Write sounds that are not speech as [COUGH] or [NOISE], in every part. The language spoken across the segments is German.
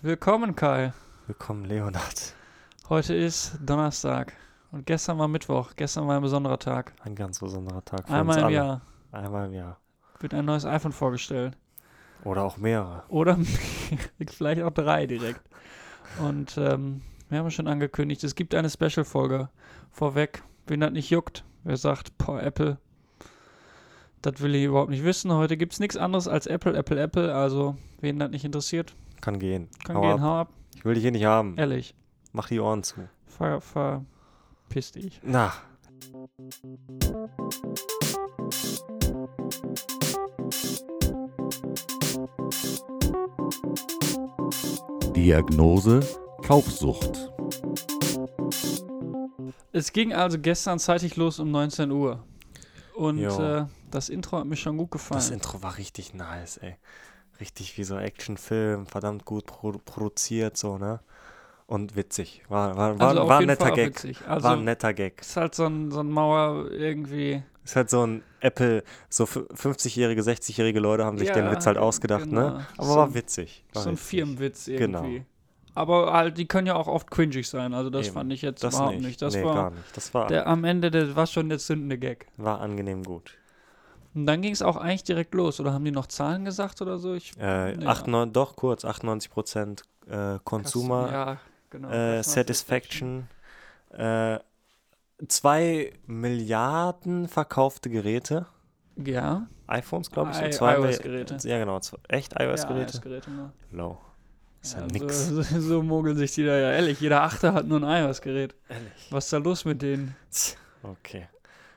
Willkommen, Kai. Willkommen, Leonard. Heute ist Donnerstag und gestern war Mittwoch. Gestern war ein besonderer Tag. Ein ganz besonderer Tag für Einmal uns im alle. Jahr Einmal im Jahr. wird ein neues iPhone vorgestellt. Oder auch mehrere. Oder [LAUGHS] vielleicht auch drei direkt. Und ähm, wir haben schon angekündigt, es gibt eine Special-Folge vorweg. Wen das nicht juckt, wer sagt, boah, Apple, das will ich überhaupt nicht wissen. Heute gibt es nichts anderes als Apple, Apple, Apple. Also, wen das nicht interessiert, Kann gehen. kann Hau gehen, ab. hau ab. Ich will dich hier nicht haben. Ehrlich, Mach die Ohren zu. ver, verpiss dich. Na, Diagnose Kaufsucht. Es ging also gestern zeitig los um 19 Uhr. Und äh, das Intro hat mir schon gut gefallen. das Intro war richtig nice, ey. Richtig wie so Actionfilm, verdammt gut produ produziert, so, ne? Und witzig. War, war, war, also war ein netter Gag. witzig. war Also ein netter Gag. ist halt so ein, so ein Mauer irgendwie. Ist halt so ein Apple, so f- 50-jährige, 60-jährige Leute haben sich den Ja, Witz halt ausgedacht, genau. ne? Aber So war ein- witzig. War so ein witzig. Firmenwitz Genau. irgendwie. Aber halt, die können ja auch oft cringig sein. Also das Eben. fand ich jetzt Das überhaupt nicht. nicht. Das nee, war gar nicht. Das war, der am Ende, der war schon der zündende Gag. war angenehm gut. Und dann ging es auch eigentlich direkt los. Oder haben die noch Zahlen gesagt oder so? Ich, Äh, Nee, 98, doch kurz, 98% äh, Consumer Ja, genau. äh, Satisfaction. Äh, zwei Milliarden verkaufte Geräte. Ja. iPhones, glaube ich. So zwei iOS-Geräte. Ja, genau. zwei- Echt iOS-Geräte? Ja, iOS-Geräte, ne? Low. Ist ja, Ja, nix. So, so, so mogeln sich die da ja ehrlich. Jeder Achte hat nur ein iOS-Gerät. Ehrlich. Was ist da los mit denen? [LAUGHS] Okay.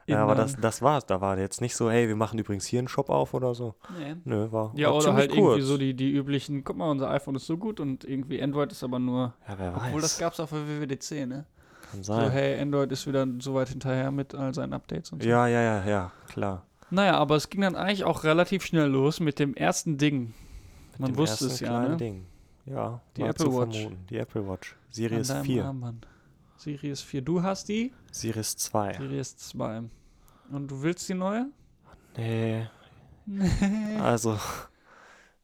Ja, aber das, das war's. Da war jetzt nicht so, hey, wir machen übrigens hier einen Shop auf oder so. Nee. Nö, war, Ja, war oder halt kurz. irgendwie so die, die üblichen, guck mal, unser iPhone ist so gut und irgendwie Android ist aber nur. Ja, wer weiß. Obwohl, das gab's auch für WWDC, ne? Kann So, sein. hey, Android ist wieder so weit hinterher mit all seinen Updates und so. ja, ja, ja, ja, klar. Naja, aber es ging dann eigentlich auch relativ schnell los mit dem ersten Ding. Man Dem wusste es ja, ne? Ding. Ja, Die Apple Watch. vermuten. Die Apple Watch. An Series deinem 4. Armband. Series 4. Du hast die? Series 2. Series 2. Und du willst die neue? Nee, also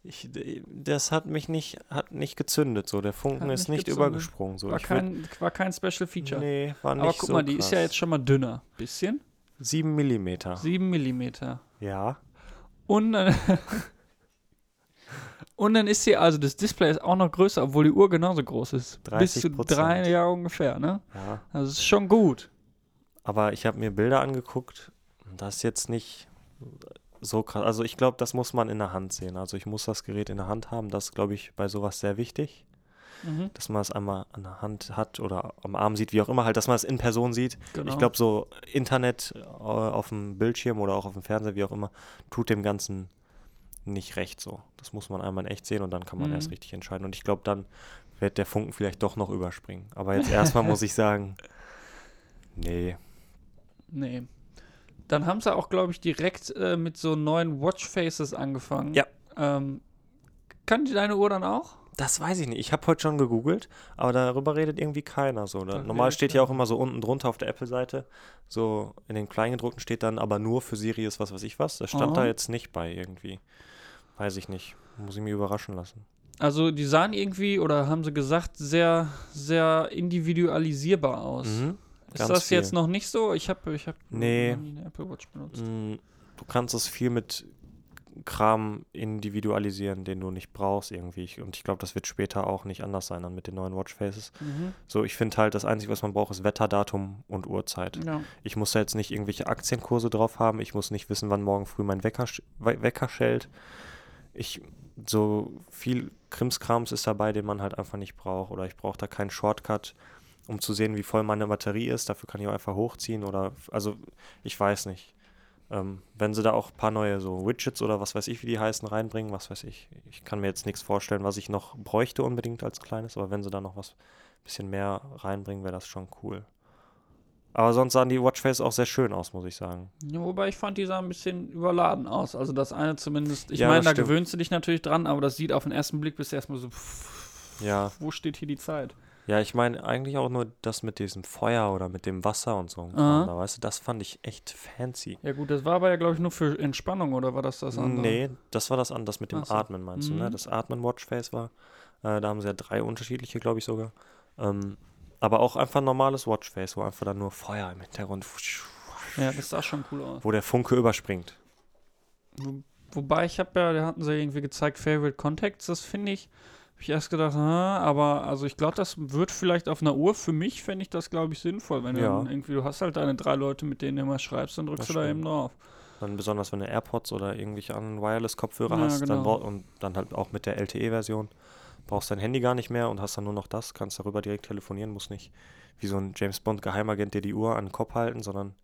ich, das hat mich nicht, hat nicht gezündet so. Der Funken Hat ist nicht gezündet. übergesprungen so. War würd- kein, war kein Special Feature. Nee, war nicht aber guck so mal, die ist ja jetzt schon mal dünner. Bisschen. 7 Millimeter. 7 Millimeter. Ja. Und dann, [LAUGHS] und dann ist hier, also das Display ist auch noch größer, obwohl die Uhr genauso groß ist. Bis zu 30%. drei Jahre ungefähr, ne? Ja. Also es ist schon gut. Aber ich habe mir Bilder angeguckt. Das ist jetzt nicht so krass. Also ich glaube, das muss man in der Hand sehen. Also ich muss das Gerät in der Hand haben. Das ist, glaube ich, bei sowas sehr wichtig. Mhm. Dass man es einmal an der Hand hat oder am Arm sieht, wie auch immer, halt, dass man es in Person sieht. Genau. Ich glaube, so Internet äh, auf dem Bildschirm oder auch auf dem Fernseher, wie auch immer, tut dem Ganzen nicht recht so. Das muss man einmal in echt sehen und dann kann man Mhm. erst richtig entscheiden. Und ich glaube, dann wird der Funken vielleicht doch noch überspringen. Aber [LAUGHS] jetzt erstmal muss ich sagen, nee. Nee. Dann haben sie auch, glaube ich, direkt äh, mit so neuen Watchfaces angefangen. Ja. Ähm, kann die deine Uhr dann auch? Das weiß ich nicht. Ich habe heute schon gegoogelt, aber darüber redet irgendwie keiner so. Da normal steht ja auch immer so unten drunter auf der Apple-Seite, so in den Kleingedruckten steht dann aber nur für Sirius was weiß ich was. Das stand Aha. da jetzt nicht bei irgendwie. Weiß ich nicht. Muss ich mir überraschen lassen. Also die sahen irgendwie, oder haben sie gesagt, sehr, sehr individualisierbar aus. Mhm. Ist das jetzt viel. noch nicht so? Ich habe ich hab Nee. eine Apple Watch benutzt. Mm, Du kannst es viel mit Kram individualisieren, den du nicht brauchst irgendwie. Und ich glaube, das wird später auch nicht anders sein dann mit den neuen Watchfaces. Mhm. So, ich finde halt, das Einzige, was man braucht, ist Wetterdatum und Uhrzeit. Ja. Ich muss da jetzt nicht irgendwelche Aktienkurse drauf haben. Ich muss nicht wissen, wann morgen früh mein Wecker, Wecker schellt. Ich, so viel Krimskrams ist dabei, den man halt einfach nicht braucht. Oder ich brauche da keinen Shortcut, um zu sehen, wie voll meine Batterie ist. Dafür kann ich auch einfach hochziehen. Oder, also, ich weiß nicht. Ähm, wenn sie da auch ein paar neue so Widgets oder was weiß ich, wie die heißen, reinbringen, was weiß ich. Ich kann mir jetzt nichts vorstellen, was ich noch bräuchte unbedingt als kleines, aber wenn sie da noch was bisschen mehr reinbringen, wäre das schon cool. Aber sonst sahen die Watchfaces auch sehr schön aus, muss ich sagen. Ja, wobei ich fand, die sah ein bisschen überladen aus. Also das eine zumindest. Ich Ja, meine, da stimmt. gewöhnst du dich natürlich dran, aber das sieht auf den ersten Blick bis erstmal so, pff, Ja. wo steht hier die Zeit? Ja, ich meine eigentlich auch nur das mit diesem Feuer oder mit dem Wasser und so. Da, weißt du, das fand ich echt fancy. Ja gut, das war aber ja, glaube ich, nur für Entspannung, oder war das das andere? Nee, das war das an, das mit dem so. Atmen, meinst du, ne? Mhm. Das Atmen-Watchface war Äh, da haben sie ja drei unterschiedliche, glaube ich sogar. Ähm, aber auch einfach ein normales Watchface, wo einfach dann nur Feuer im Hintergrund, Ja, das sah schon cool aus. wo der Funke überspringt. Wo, wobei ich habe ja, da hatten sie irgendwie gezeigt, Favorite Contacts, das finde ich, habe ich erst gedacht, ah, aber also ich glaube, das wird vielleicht auf einer Uhr, für mich fände ich das, glaube ich, sinnvoll, wenn du Ja. dann irgendwie, du hast halt deine drei Leute, mit denen du immer schreibst, dann drückst Das du da stimmt. eben drauf. Dann besonders, wenn du AirPods oder irgendwelche anderen Wireless-Kopfhörer Ja, hast, dann genau. brauch, und dann halt auch mit der LTE-Version brauchst dein Handy gar nicht mehr und hast dann nur noch das, kannst darüber direkt telefonieren, musst nicht wie so ein James Bond Geheimagent dir die Uhr an den Kopf halten, sondern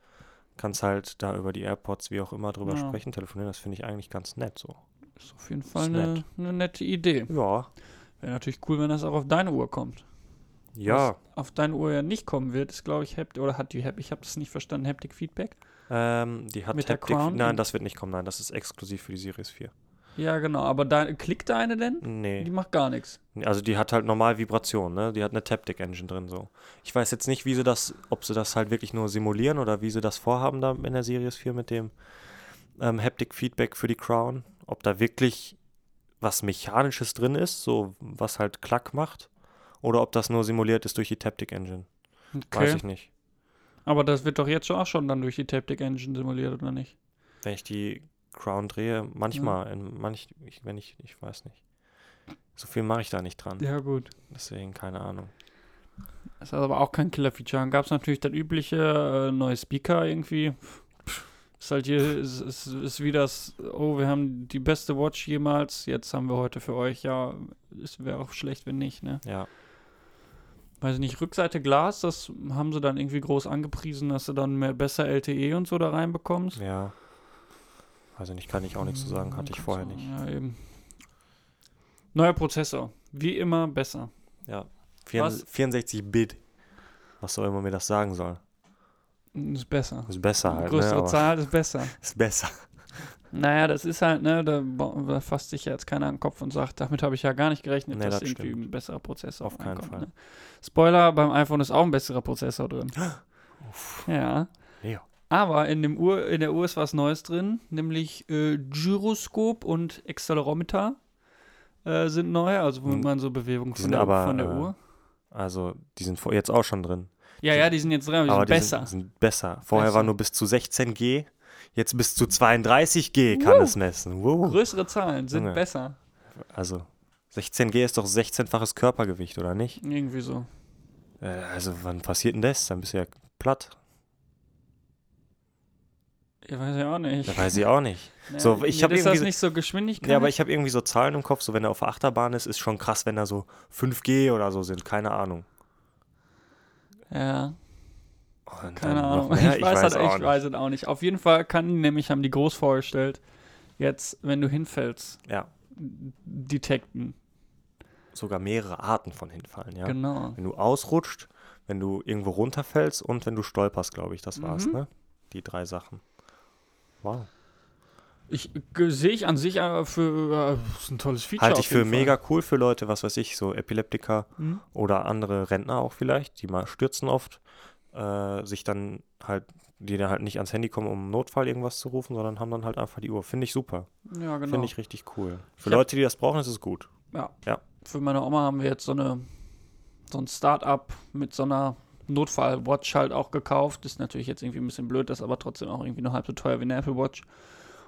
kannst halt da über die AirPods, wie auch immer, drüber Ja. sprechen, telefonieren. Das finde ich eigentlich ganz nett so. Ist auf jeden Fall eine, nett. eine nette Idee. Ja. Wäre natürlich cool, wenn das auch auf deine Uhr kommt. Ja. Auf deine Uhr ja nicht kommen wird, ist, glaube ich, Haptic, oder hat die Haptic, ich habe das nicht verstanden, Haptic Feedback? Ähm, die hat Mit Haptic. Nein, das wird nicht kommen. Nein, das ist exklusiv für die Series 4. Ja, genau, aber deine, klickt deine denn? Nee. Die macht gar nichts. Also die hat halt normal Vibration, ne? Die hat eine Taptic Engine drin so. Ich weiß jetzt nicht, wie sie das, ob sie das halt wirklich nur simulieren oder wie sie das vorhaben da in der Series 4 mit dem ähm, Haptic Feedback für die Crown. Ob da wirklich was Mechanisches drin ist, so was halt Klack macht. Oder ob das nur simuliert ist durch die Taptic Engine. Weiß Okay. ich nicht. Aber das wird doch jetzt schon auch schon dann durch die Taptic Engine simuliert, oder nicht? Wenn ich die Crown drehe, manchmal, in manch, ich, wenn ich, ich weiß nicht. So viel mache ich da nicht dran. Ja, gut. Deswegen keine Ahnung. Das ist aber auch kein Killer-Feature. Dann gab es natürlich das übliche äh, neue Speaker irgendwie. Ist halt hier, ist, ist, ist wie das, oh, wir haben die beste Watch jemals, jetzt haben wir heute für euch, ja, es wäre auch schlecht, wenn nicht, ne? Ja. Weiß ich nicht, Rückseite Glas, das haben sie dann irgendwie groß angepriesen, dass du dann mehr besser LTE und so da reinbekommst. Ja. Also nicht, kann ich auch nichts zu sagen, hatte ich vorher nicht. Ja, eben. Neuer Prozessor. Wie immer besser. Ja. Was? 64-Bit. Was soll immer mir das sagen soll. Ist besser. Ist besser halt, ne? Größere Aber Zahl ist besser. [LAUGHS] ist besser. Naja, das ist halt, ne, da, da fasst sich ja jetzt keiner an den Kopf und sagt, damit habe ich ja gar nicht gerechnet, Nee, dass das irgendwie stimmt. ein besserer Prozessor Auf keinen Fall. Ne? Spoiler, beim iPhone ist auch ein besserer Prozessor drin. [GASPS] ja. Ja. Aber in, dem Uhr, in der Uhr ist was Neues drin, nämlich äh, Gyroskop und Accelerometer äh, sind neu, also wo Hm. man so Bewegungen Die von der, aber, von der äh, Uhr. Also, die sind jetzt auch schon drin. Ja, ja, die sind jetzt drin, aber die aber sind die besser. Sind, sind besser. Vorher Besser. war nur bis zu 16G. Jetzt bis zu 32G kann Woo. es messen. Wow. Größere Zahlen sind Junge. besser. Also, 16G ist doch 16-faches Körpergewicht, oder nicht? Irgendwie so. Äh, also, wann passiert denn das? Dann bist du ja platt. Ich weiß ja auch nicht. Da weiß ich auch nicht. Ja, [LAUGHS] So, ich mir hab ist das irgendwie- nicht so Geschwindigkeit. Ja, aber ich habe irgendwie so Zahlen im Kopf, so wenn er auf der Achterbahn ist, ist schon krass, wenn da so 5G oder so sind, keine Ahnung. Ja, Und keine Ahnung. mehr? Ich, weiß, halt, auch ich weiß es auch nicht. Auf jeden Fall kann nämlich, haben die groß vorgestellt, jetzt, wenn du hinfällst, Ja, detekten. sogar mehrere Arten von hinfallen, ja. Genau. Wenn du ausrutscht, wenn du irgendwo runterfällst und wenn du stolperst, glaube ich, das war's, Mhm. ne? Die drei Sachen. Wow. Ich ge- sehe ich an sich äh, für äh, ein tolles Feature. Halte ich für Fall. mega cool für Leute, was weiß ich, so Epileptiker Mhm. oder andere Rentner auch vielleicht, die mal stürzen oft, äh, sich dann halt, die dann halt nicht ans Handy kommen, um im Notfall irgendwas zu rufen, sondern haben dann halt einfach die Uhr. Finde ich super. Ja, genau. Finde ich richtig cool. Für Ich Leute, die das brauchen, ist es gut. Ja. Ja. Für meine Oma haben wir jetzt so eine so ein Start-up mit so einer Notfall-Watch halt auch gekauft. Ist natürlich jetzt irgendwie ein bisschen blöd, das ist aber trotzdem auch irgendwie nur halb so teuer wie eine Apple Watch.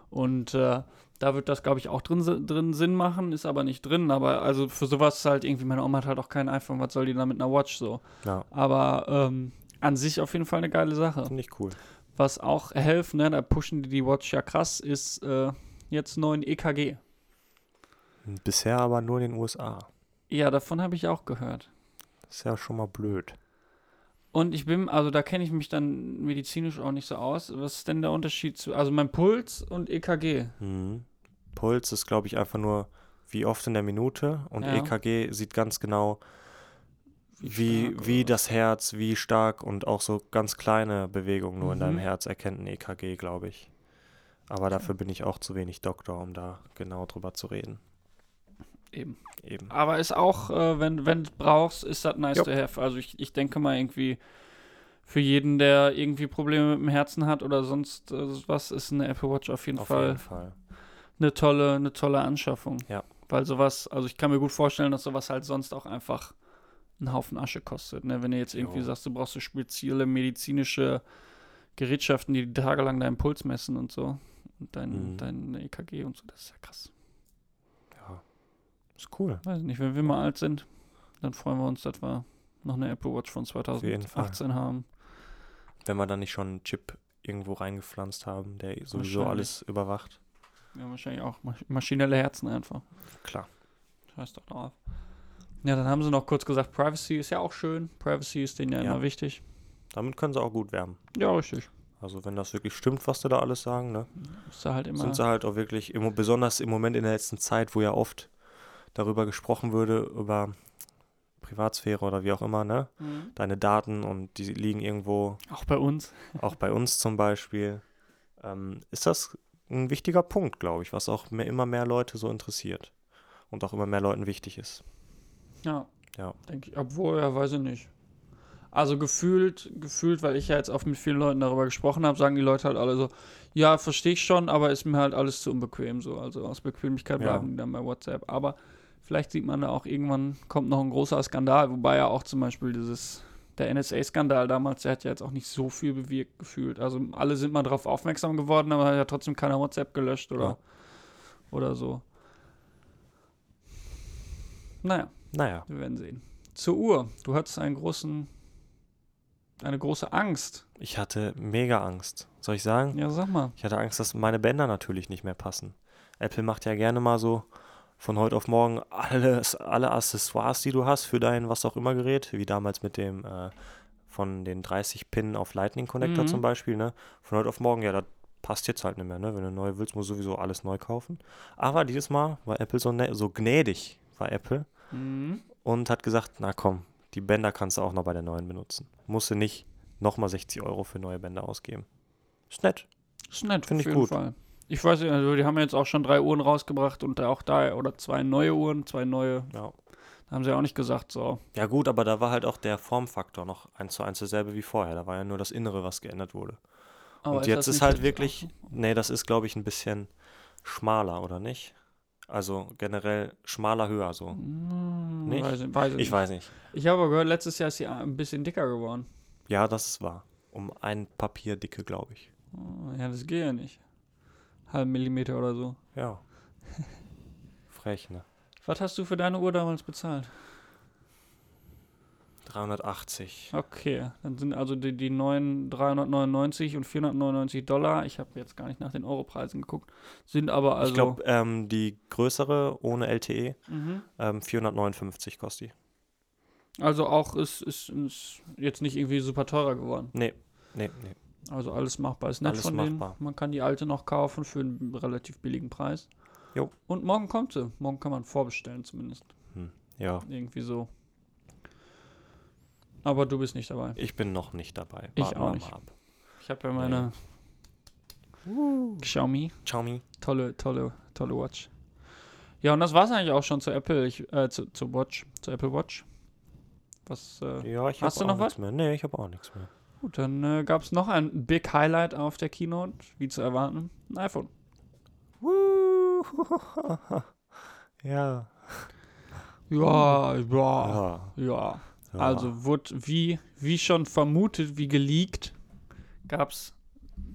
Und äh, da wird das, glaube ich, auch drin, drin Sinn machen, ist aber nicht drin. Aber also für sowas halt irgendwie, meine Oma hat halt auch kein iPhone, was soll die da mit einer Watch so? Ja, Aber ähm, an sich auf jeden Fall eine geile Sache. finde ich cool. Was auch helfen, ne, da pushen die die Watch ja krass, ist äh, jetzt neuen EKG. Bisher aber nur in den USA. Ja, davon habe ich auch gehört. Das ist ja schon mal blöd. Und ich bin, also da kenne ich mich dann medizinisch auch nicht so aus. Was ist denn der Unterschied zu, also mein Puls und EKG? Mhm. Puls ist, glaube ich, einfach nur, wie oft in der Minute. Und Ja. EKG sieht ganz genau, wie, stark wie oder das Herz, wie stark und auch so ganz kleine Bewegungen nur in deinem Mhm. Herz erkennt ein EKG, glaube ich. Aber dafür bin ich auch zu wenig Doktor, um da genau drüber zu reden. Eben. Eben. Aber ist auch, äh, wenn wenn du brauchst, ist das nice Jupp. to have. Also ich, ich denke mal irgendwie für jeden, der irgendwie Probleme mit dem Herzen hat oder sonst äh, was, ist eine Apple Watch auf jeden Auf Fall jeden Fall. eine tolle, eine tolle Anschaffung. Ja. Weil sowas, also ich kann mir gut vorstellen, dass sowas halt sonst auch einfach einen Haufen Asche kostet. Ne? Wenn du jetzt irgendwie Jo. sagst, du brauchst so spezielle medizinische Gerätschaften, die tagelang deinen Puls messen und so. Und dein, Mhm. dein EKG und so, das ist ja krass. Ist cool. Weiß nicht, wenn wir mal alt sind, dann freuen wir uns, dass wir noch eine Apple Watch von jeden Fall. 2018 haben. Wenn wir dann nicht schon einen Chip irgendwo reingepflanzt haben, der sowieso alles überwacht. Ja, wahrscheinlich auch masch maschinelle Herzen einfach. Klar. Scheiß doch drauf. Ja, dann haben sie noch kurz gesagt, Privacy ist ja auch schön. Privacy ist denen ja, Ja. immer wichtig. Damit können sie auch gut werben. Ja, richtig. Also wenn das wirklich stimmt, was sie da alles sagen, ne? Ist da halt immer. sind sie halt auch wirklich, im, besonders im Moment in der letzten Zeit, wo ja oft darüber gesprochen würde, über Privatsphäre oder wie auch immer, ne? Mhm. Deine Daten und die liegen irgendwo, Auch bei uns. [LAUGHS] auch bei uns zum Beispiel. Ähm, ist das ein wichtiger Punkt, glaube ich, was auch mehr, immer mehr Leute so interessiert und auch immer mehr Leuten wichtig ist. Ja. Ja. Denke ich. Obwohl, ja, weiß ich nicht. Also gefühlt, gefühlt, weil ich ja jetzt auch mit vielen Leuten darüber gesprochen habe, sagen die Leute halt alle so, ja, verstehe ich schon, aber ist mir halt alles zu unbequem so. Also aus Bequemlichkeit Ja. bleiben die dann bei WhatsApp. Aber vielleicht sieht man da auch irgendwann kommt noch ein großer Skandal, wobei ja auch zum Beispiel dieses, der NSA-Skandal damals, der hat ja jetzt auch nicht so viel bewirkt gefühlt. Also alle sind mal darauf aufmerksam geworden, aber hat ja trotzdem keiner WhatsApp gelöscht oder, Ja. oder so. Naja. Naja, Wir werden sehen. Zur Uhr. Du hattest einen großen, eine große Angst. ich hatte mega Angst. Soll ich sagen? Ja, sag mal. Ich hatte Angst, dass meine Bänder natürlich nicht mehr passen. Apple macht ja gerne mal so von heute auf morgen alles, alle Accessoires, die du hast für dein was auch immer Gerät, wie damals mit dem äh, von den 30 Pin auf Lightning Connector Mhm. zum Beispiel, ne? Von heute auf morgen, ja, das passt jetzt halt nicht mehr, ne? Wenn du neu willst, musst du sowieso alles neu kaufen. Aber dieses Mal war Apple so, ne so gnädig, war Apple, Mhm. und hat gesagt, na komm, die Bänder kannst du auch noch bei der neuen benutzen. Musst du nicht nochmal 60 Euro für neue Bänder ausgeben. Ist nett. Ist nett, Find auf ich gut. Fall. Ich weiß nicht, also die haben jetzt auch schon drei Uhren rausgebracht und auch da, oder zwei neue Uhren, zwei neue, Ja. da haben sie auch nicht gesagt, so. Ja gut, aber da war halt auch der Formfaktor noch eins zu eins dasselbe wie vorher. Da war ja nur das Innere, was geändert wurde. Aber Und jetzt das ist halt jetzt wirklich, nee, das ist glaube ich ein bisschen schmaler, oder nicht? Also generell schmaler höher so. Hm, Nicht? Weiß, weiß Ich nicht. weiß nicht. Ich habe aber gehört, letztes Jahr ist sie ein bisschen dicker geworden. Ja, das ist wahr. Um ein Papier dicke, glaube ich. Oh, Ja, das geht ja nicht. Halben Millimeter oder so. Ja. Frech, ne? Was hast du für deine Uhr damals bezahlt? 380. Okay, dann sind also die, die neuen 399 und 499 Dollar, ich habe jetzt gar nicht nach den Europreisen geguckt, sind aber also. ich glaube, ähm, die größere ohne LTE, Mhm. ähm, 459 kostet die. Also auch ist, ist, ist jetzt nicht irgendwie super teurer geworden. Nee, nee, nee. Also alles machbar. Ist nett Alles von machbar. denen. Man kann die alte noch kaufen für einen relativ billigen Preis. Jo. Und morgen kommt sie. Morgen kann man vorbestellen zumindest. Ja, Irgendwie so. Aber du bist nicht dabei. ich bin noch nicht dabei. Ich Warten auch nicht. Ich habe ja meine Xiaomi. Xiaomi. Tolle, tolle, tolle Watch. Ja, und das war's eigentlich auch schon zu Apple, ich, äh, zu, zu Watch, zu Apple Watch. Was, äh, Ja, ich Hast habe du auch noch nichts mehr. Nee, ich habe auch nichts mehr. Gut, dann äh, gab's noch ein Big Highlight auf der Keynote, wie zu erwarten, ein iPhone. [LAUGHS] ja. Ja, ja, Ja. ja. Also wurde wie, wie schon vermutet, wie geleakt, gab's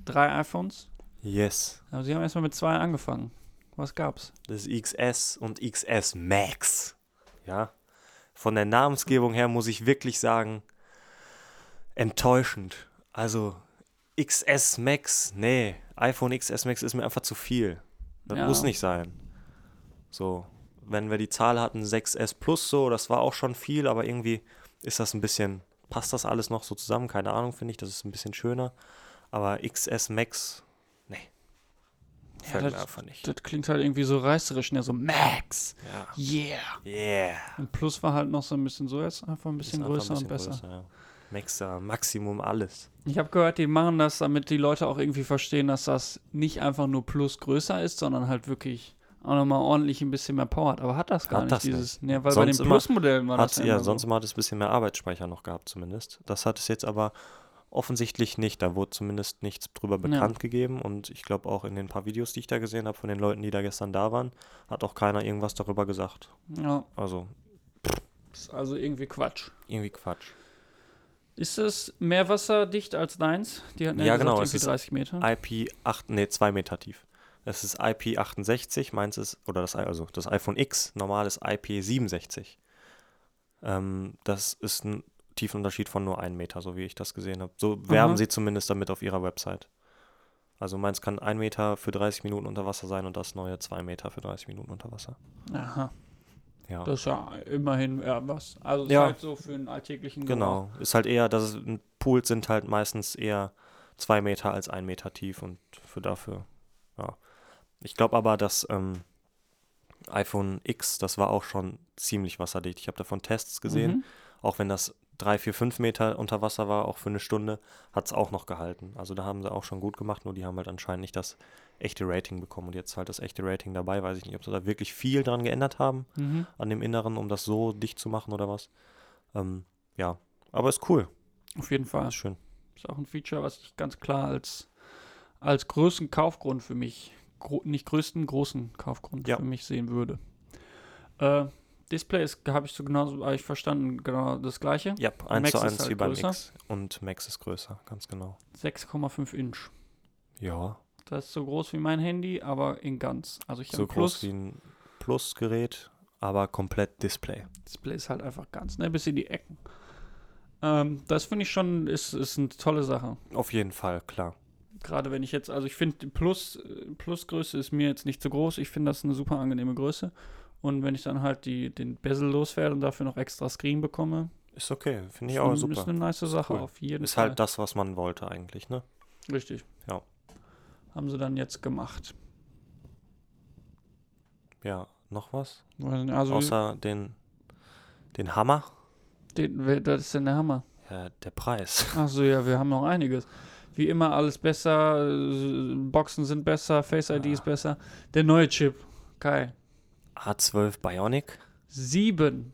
drei iPhones. Yes. Aber sie haben erstmal mit zwei angefangen. Was gab's? Das XS und XS Max. Ja. Von der Namensgebung her muss ich wirklich sagen, enttäuschend. Also XS Max, nee, iPhone XS Max ist mir einfach zu viel. Das Ja. muss nicht sein. So, wenn wir die Zahl hatten 6S Plus so, das war auch schon viel, aber irgendwie ist das ein bisschen, passt das alles noch so zusammen? Keine Ahnung, finde ich, das ist ein bisschen schöner. Aber XS Max, nee. Mir das- einfach nicht. Das klingt halt irgendwie so reißerisch, ne? So Max. Ja. Yeah. Yeah. Und Plus war halt noch so ein bisschen so, jetzt einfach ein Ist bisschen ein größer und bisschen besser. größer, ja. Max da, Maximum alles. Ich habe gehört, die machen das, damit die Leute auch irgendwie verstehen, dass das nicht einfach nur Plus größer ist, sondern halt wirklich auch nochmal ordentlich ein bisschen mehr Power hat. Aber hat das gar Hat nicht, das dieses. Ne, weil Sonst bei den immer Plus-Modellen war das ja, immer sonst so. mal hat es ein bisschen mehr Arbeitsspeicher noch gehabt, zumindest. Das hat es jetzt aber offensichtlich nicht. Da wurde zumindest nichts drüber Ja. bekannt gegeben. Und ich glaube auch in den paar Videos, die ich da gesehen habe von den Leuten, die da gestern da waren, hat auch keiner irgendwas darüber gesagt. Ja, Also ist also irgendwie Quatsch. irgendwie Quatsch. Ist es mehr wasserdicht als deins? Die hatten ja, gesagt, genau, irgendwie es ist 30 Meter. IP 8, nee, 2 Meter tief. Es ist IP68, meins ist, oder das, also das iPhone X, normal ist IP67. Ähm, das ist ein Tiefenunterschied von nur 1 Meter, so wie ich das gesehen habe. So werben Aha. sie zumindest damit auf ihrer Website. Also meins kann 1 Meter für 30 Minuten unter Wasser sein und das neue 2 Meter für 30 Minuten unter Wasser. Aha, Ja, das ist ja immerhin ja, was. Also ist Ja. halt so für einen alltäglichen Gebrauch. genau. Ist halt eher, dass es, Pools sind halt meistens eher 2 Meter als 1 Meter tief und für dafür, ja. Ich glaube aber, dass ähm, iPhone X, das war auch schon ziemlich wasserdicht. Ich habe davon Tests gesehen. Mhm. Auch wenn das 3, 4, 5 Meter unter Wasser war, auch für eine Stunde, hat es auch noch gehalten. Also da haben sie auch schon gut gemacht, nur die haben halt anscheinend nicht das echte Rating bekommen. Und jetzt halt das echte Rating dabei, weiß ich nicht, ob sie da wirklich viel dran geändert haben Mhm. an dem Inneren, um das so dicht zu machen oder was. Ähm, ja, aber ist cool. Auf jeden Fall. Ist schön. Ist auch ein Feature, was ich ganz klar als, als größten Kaufgrund für mich, gro nicht größten, großen Kaufgrund Ja. für mich sehen würde. Äh, Display ist, habe ich so genauso, habe ich verstanden, genau das gleiche. Ja, 1 Max zu ist 1 halt wie beim größer. X. Und Max ist größer, ganz genau. 6,5 Inch. Ja, Das ist so groß wie mein Handy, aber in ganz. Also ich so groß wie ein Plus-Gerät, aber komplett Display. Display ist halt einfach ganz, ne, bis in die Ecken. Ähm, das finde ich schon, ist, ist eine tolle Sache. Auf jeden Fall, klar. Gerade wenn ich jetzt, also ich finde, Plus, äh, Plusgröße ist mir jetzt nicht zu groß. Ich finde das eine super angenehme Größe. Und wenn ich dann halt die, den Bezel loswerde und dafür noch extra Screen bekomme, Ist okay, finde ich ist, auch super. ist eine nice Sache cool. auf jeden Ist Fall. halt das, was man wollte eigentlich, ne? Richtig. Ja. Haben sie dann jetzt gemacht. Ja, noch was? Also, Außer den, den Hammer? den, das ist denn der Hammer. Ja, der Preis. [LAUGHS] Achso, ja, wir haben noch einiges. Wie immer alles besser, äh, Boxen sind besser, Face ID ist besser. Der neue Chip, Kai, A12 Bionic, 7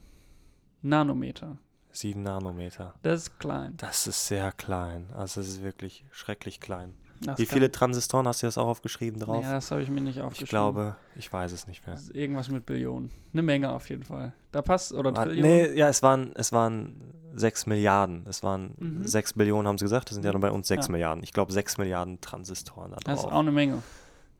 Nanometer. 7 Nanometer. Das ist klein. Das ist sehr klein. Also es ist wirklich schrecklich klein. Das Wie viele Transistoren hast du das auch aufgeschrieben drauf? Ja, das habe ich mir nicht aufgeschrieben. ich glaube, ich weiß es nicht mehr. Das ist irgendwas mit Billionen. Eine Menge auf jeden Fall. Da passt, oder War- Trillionen. Nee, ja, es waren, es waren 6 Milliarden. Es waren Mhm. 6 Billionen, haben sie gesagt. Das sind ja nur bei uns 6 Ja. Milliarden. Ich glaube, 6 Milliarden Transistoren da Das ist drauf. auch eine Menge.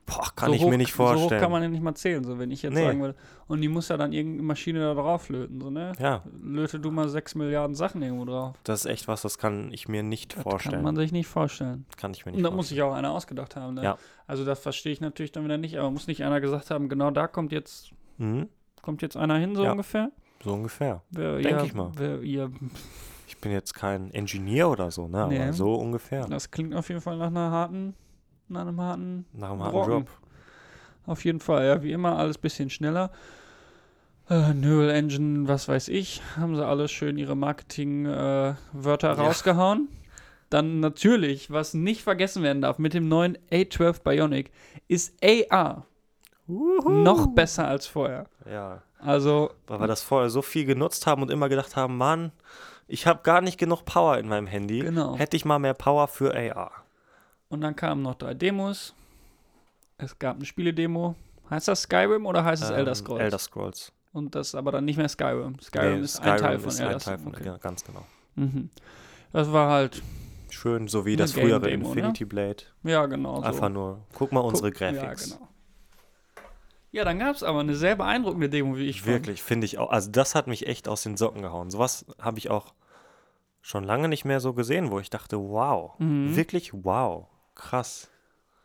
Boah, kann so ich hoch, mir nicht So hoch vorstellen. kann man ja nicht mal zählen, so wenn ich jetzt Nee. sagen würde. Und die muss ja dann irgendeine Maschine da drauf löten, so, ne? ja, Löte du mal 6 Milliarden Sachen irgendwo drauf. das ist echt was, das kann ich mir nicht Das vorstellen. kann man sich nicht vorstellen. Kann ich mir Und nicht da muss vorstellen. sich auch einer ausgedacht haben. Ne? Ja. Also das verstehe ich natürlich dann wieder nicht, aber muss nicht einer gesagt haben, genau da kommt jetzt, Mhm, kommt jetzt einer hin, so Ja. ungefähr? so ungefähr. Wer, Denk ihr, ich mal. Wer, ihr, Ich bin jetzt kein Ingenieur oder so, ne? Nee. Aber so ungefähr. das klingt auf jeden Fall nach einer harten, nach einem harten Nach einem harten. Job. Auf jeden Fall, ja, wie immer, alles bisschen schneller. Äh, Neural Engine, was weiß ich, haben sie alles schön ihre Marketing-Wörter Ja. rausgehauen. Dann natürlich, was nicht vergessen werden darf, mit dem neuen A12 Bionic ist AR noch besser als vorher. Ja, Also, weil wir das vorher so viel genutzt haben und immer gedacht haben, Mann, ich habe gar nicht genug Power in meinem Handy. Genau. Hätte ich mal mehr Power für AR. Und dann kamen noch drei Demos. Es gab eine Spiele-Demo. Heißt das Skyrim oder heißt es Elder Ähm, Scrolls? Elder Scrolls. Und das aber dann nicht mehr Skyrim. Skyrim Nee, ist ein Teil von ist Elder ein Teil Scrolls. von, Okay. ja, ganz genau. Mhm. Das war halt, Schön, so wie das frühere ne? Infinity Blade. ja genau so. Einfach nur, guck mal unsere Guck- Ja, Graphics. genau. Ja, dann gab es aber eine sehr beeindruckende Demo, wie ich Wirklich, finde ich auch. Also das hat mich echt aus den Socken gehauen. Sowas habe ich auch schon lange nicht mehr so gesehen, wo ich dachte, wow, Mhm. wirklich wow, krass.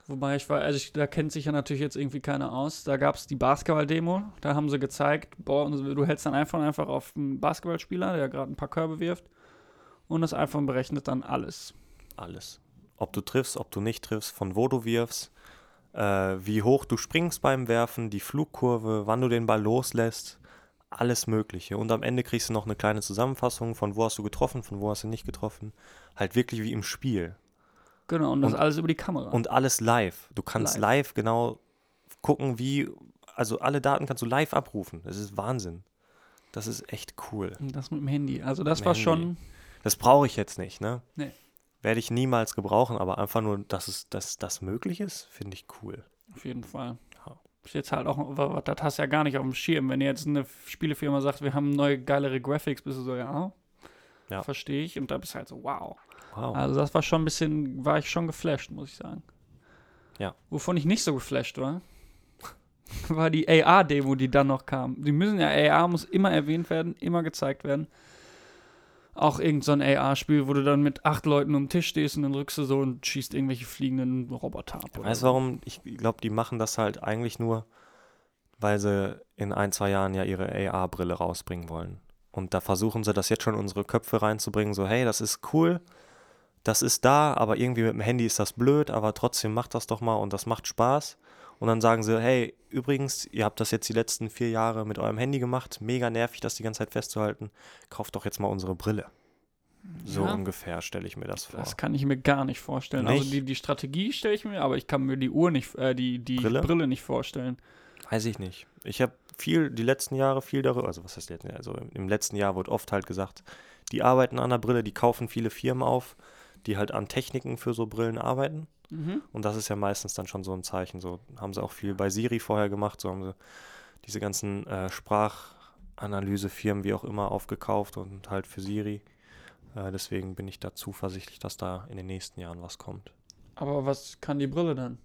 Wobei ich war, also ich, da kennt sich ja natürlich jetzt irgendwie keiner aus. Da gab es die Basketball-Demo. Da haben sie gezeigt, boah, du hältst dann einfach einfach auf einen Basketballspieler, der gerade ein paar Körbe wirft. Und das iPhone berechnet dann alles. Alles. Ob du triffst, ob du nicht triffst, von wo du wirfst, äh, wie hoch du springst beim Werfen, die Flugkurve, wann du den Ball loslässt, alles Mögliche. Und am Ende kriegst du noch eine kleine Zusammenfassung, von wo hast du getroffen, von wo hast du nicht getroffen. Halt wirklich wie im Spiel. Genau, und das Und- alles über die Kamera. Und alles live. Du kannst Live. live, genau gucken, wie, also alle Daten kannst du live abrufen. Das ist Wahnsinn. Das ist echt cool. Und das mit dem Handy. Also das Mit war Handy. schon, Das brauche ich jetzt nicht, ne? Nee. werde ich niemals gebrauchen, aber einfach nur, dass es, dass das möglich ist, finde ich cool. Auf jeden Fall. Ja. Ist jetzt halt auch, das hast du ja gar nicht auf dem Schirm. Wenn jetzt eine Spielefirma sagt, wir haben neue, geilere Graphics, bist du so, ja, Ja. verstehe ich. Und da bist du halt so, wow. Wow. Also das war schon ein bisschen, war ich schon geflasht, muss ich sagen. Ja. Wovon ich nicht so geflasht war, [LAUGHS] war die AR-Demo, die dann noch kam. Die müssen ja, AR muss immer erwähnt werden, immer gezeigt werden. Auch irgend so ein AR-Spiel, wo du dann mit acht Leuten um den Tisch stehst und dann rückst du so und schießt irgendwelche fliegenden Roboter ab. Weißt du warum? Ich glaube, die machen das halt eigentlich nur, weil sie in ein, zwei Jahren ja ihre AR-Brille rausbringen wollen. Und da versuchen sie das jetzt schon in unsere Köpfe reinzubringen, so hey, das ist cool, das ist da, aber irgendwie mit dem Handy ist das blöd, aber trotzdem macht das doch mal und das macht Spaß. Und dann sagen sie, hey, übrigens, ihr habt das jetzt die letzten vier Jahre mit eurem Handy gemacht, mega nervig, das die ganze Zeit festzuhalten. Kauft doch jetzt mal unsere Brille. So Ja. ungefähr stelle ich mir das vor. Das kann ich mir gar nicht vorstellen. Also Nicht? die, die Strategie stelle ich mir, aber ich kann mir die Uhr nicht, äh, die, die Brille? Brille? nicht vorstellen. Weiß ich nicht. Ich habe viel, die letzten Jahre viel darüber, also was heißt jetzt, also im letzten Jahr wurde oft halt gesagt, die arbeiten an der Brille, die kaufen viele Firmen auf, die halt an Techniken für so Brillen arbeiten. Mhm. Und das ist ja meistens dann schon so ein Zeichen. So haben sie auch viel bei Siri vorher gemacht, so haben sie diese ganzen äh, Sprachanalysefirmen wie auch immer aufgekauft und halt für Siri. Äh, deswegen bin ich da zuversichtlich, dass da in den nächsten Jahren was kommt. Aber was kann die Brille dann?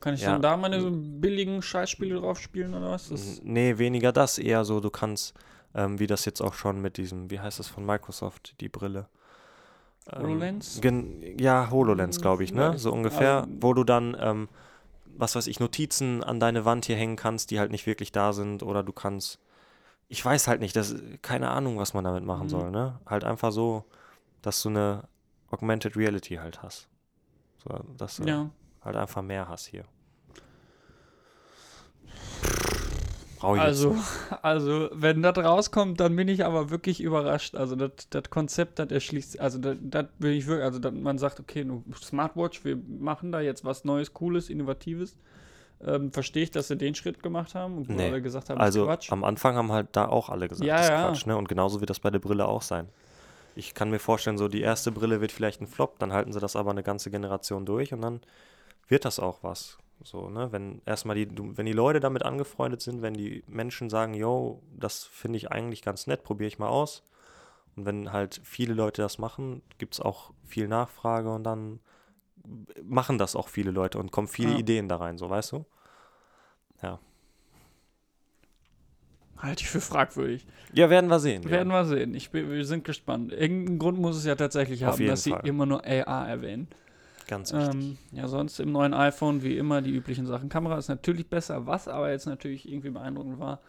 Kann ich Ja. dann da meine so billigen Scheißspiele drauf spielen oder was? Das, Nee, weniger das, eher so, du kannst, ähm, wie das jetzt auch schon mit diesem, wie heißt das von Microsoft, die Brille? Ähm, HoloLens? Gen ja, HoloLens, glaube ich, ne? Vielleicht. So ungefähr, wo du dann, ähm, was weiß ich, Notizen an deine Wand hier hängen kannst, die halt nicht wirklich da sind, oder du kannst, ich weiß halt nicht, das, keine Ahnung, was man damit machen Mhm. soll, ne? Halt einfach so, dass du eine Augmented Reality halt hast. So, dass du ja. halt einfach mehr hast hier. Brauche ich Also, jetzt also, wenn das rauskommt, dann bin ich aber wirklich überrascht. Also, das Konzept, das erschließt, also, das will ich wirklich, also, dat man sagt, okay, Smartwatch, wir machen da jetzt was Neues, Cooles, Innovatives. Ähm, Verstehe ich, dass sie den Schritt gemacht haben, obwohl Nee. alle gesagt haben, Also Quatsch. am Anfang haben halt da auch alle gesagt, Ja, das ist ja. Quatsch, ne? Und genauso wird das bei der Brille auch sein. Ich kann mir vorstellen, so die erste Brille wird vielleicht ein Flop, dann halten sie das aber eine ganze Generation durch und dann wird das auch was. So, ne? Wenn erstmal die, wenn die Leute damit angefreundet sind, wenn die Menschen sagen, yo, das finde ich eigentlich ganz nett, probiere ich mal aus. Und wenn halt viele Leute das machen, gibt es auch viel Nachfrage und dann machen das auch viele Leute und kommen viele Ja. Ideen da rein, so weißt du? Halte ich für fragwürdig. Ja, werden wir sehen. Werden wir sehen. Ich bin, wir sind gespannt. Irgendeinen Grund muss es ja tatsächlich Auf haben, dass sie Fall. immer nur AR erwähnen. Ja. Ganz wichtig. Ähm, ja, sonst im neuen iPhone wie immer die üblichen Sachen. Kamera ist natürlich besser, was aber jetzt natürlich irgendwie beeindruckend war,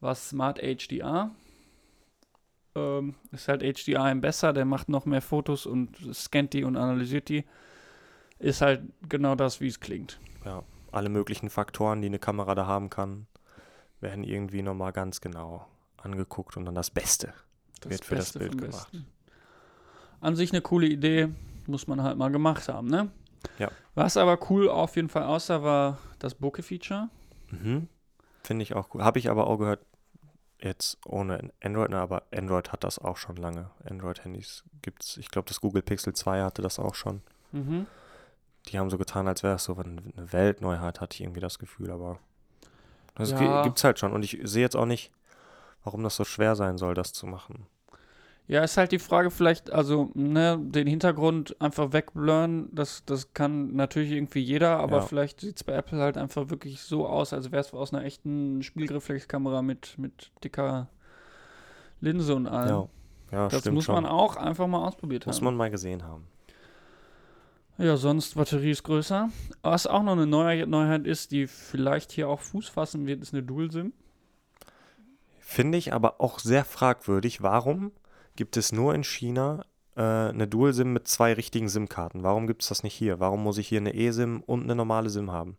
war Smart HDR. Ähm, ist halt HDR ein besser, der macht noch mehr Fotos und scannt die und analysiert die. Ist halt genau das, wie es klingt. alle möglichen Faktoren, die eine Kamera da haben kann, werden irgendwie nochmal ganz genau angeguckt und dann das Beste. Wird für das Bild gemacht. An sich eine coole Idee, muss man halt mal gemacht haben, ne? Ja. Was aber cool auf jeden Fall aussah, war das Bokeh-Feature. Mhm. Finde ich auch cool. Habe ich aber auch gehört, jetzt ohne Android, ne, aber Android hat das auch schon lange. Android-Handys gibt es, ich glaube, das Google Pixel 2 hatte das auch schon. Mhm. Die haben so getan, als wäre es so eine Weltneuheit, hatte ich irgendwie das Gefühl, aber das Ja. gibt es halt schon. Und ich sehe jetzt auch nicht, warum das so schwer sein soll, das zu machen. Ja, ist halt die Frage vielleicht, also, ne, den Hintergrund einfach wegblurren, das, das kann natürlich irgendwie jeder, aber Ja. vielleicht sieht es bei Apple halt einfach wirklich so aus, als wäre es aus einer echten Spiegelreflexkamera mit, mit dicker Linse und allem. Ja, ja das muss schon. man auch einfach mal ausprobiert muss haben. man mal gesehen haben. Ja, sonst Batterie ist größer. Was auch noch eine Neuheit, Neuheit ist, die vielleicht hier auch Fuß fassen wird, ist eine Dual-SIM. Finde ich aber auch sehr fragwürdig. Warum gibt es nur in China äh, eine Dual-SIM mit zwei richtigen SIM-Karten? Warum gibt es das nicht hier? Warum muss ich hier eine eSIM und eine normale SIM haben?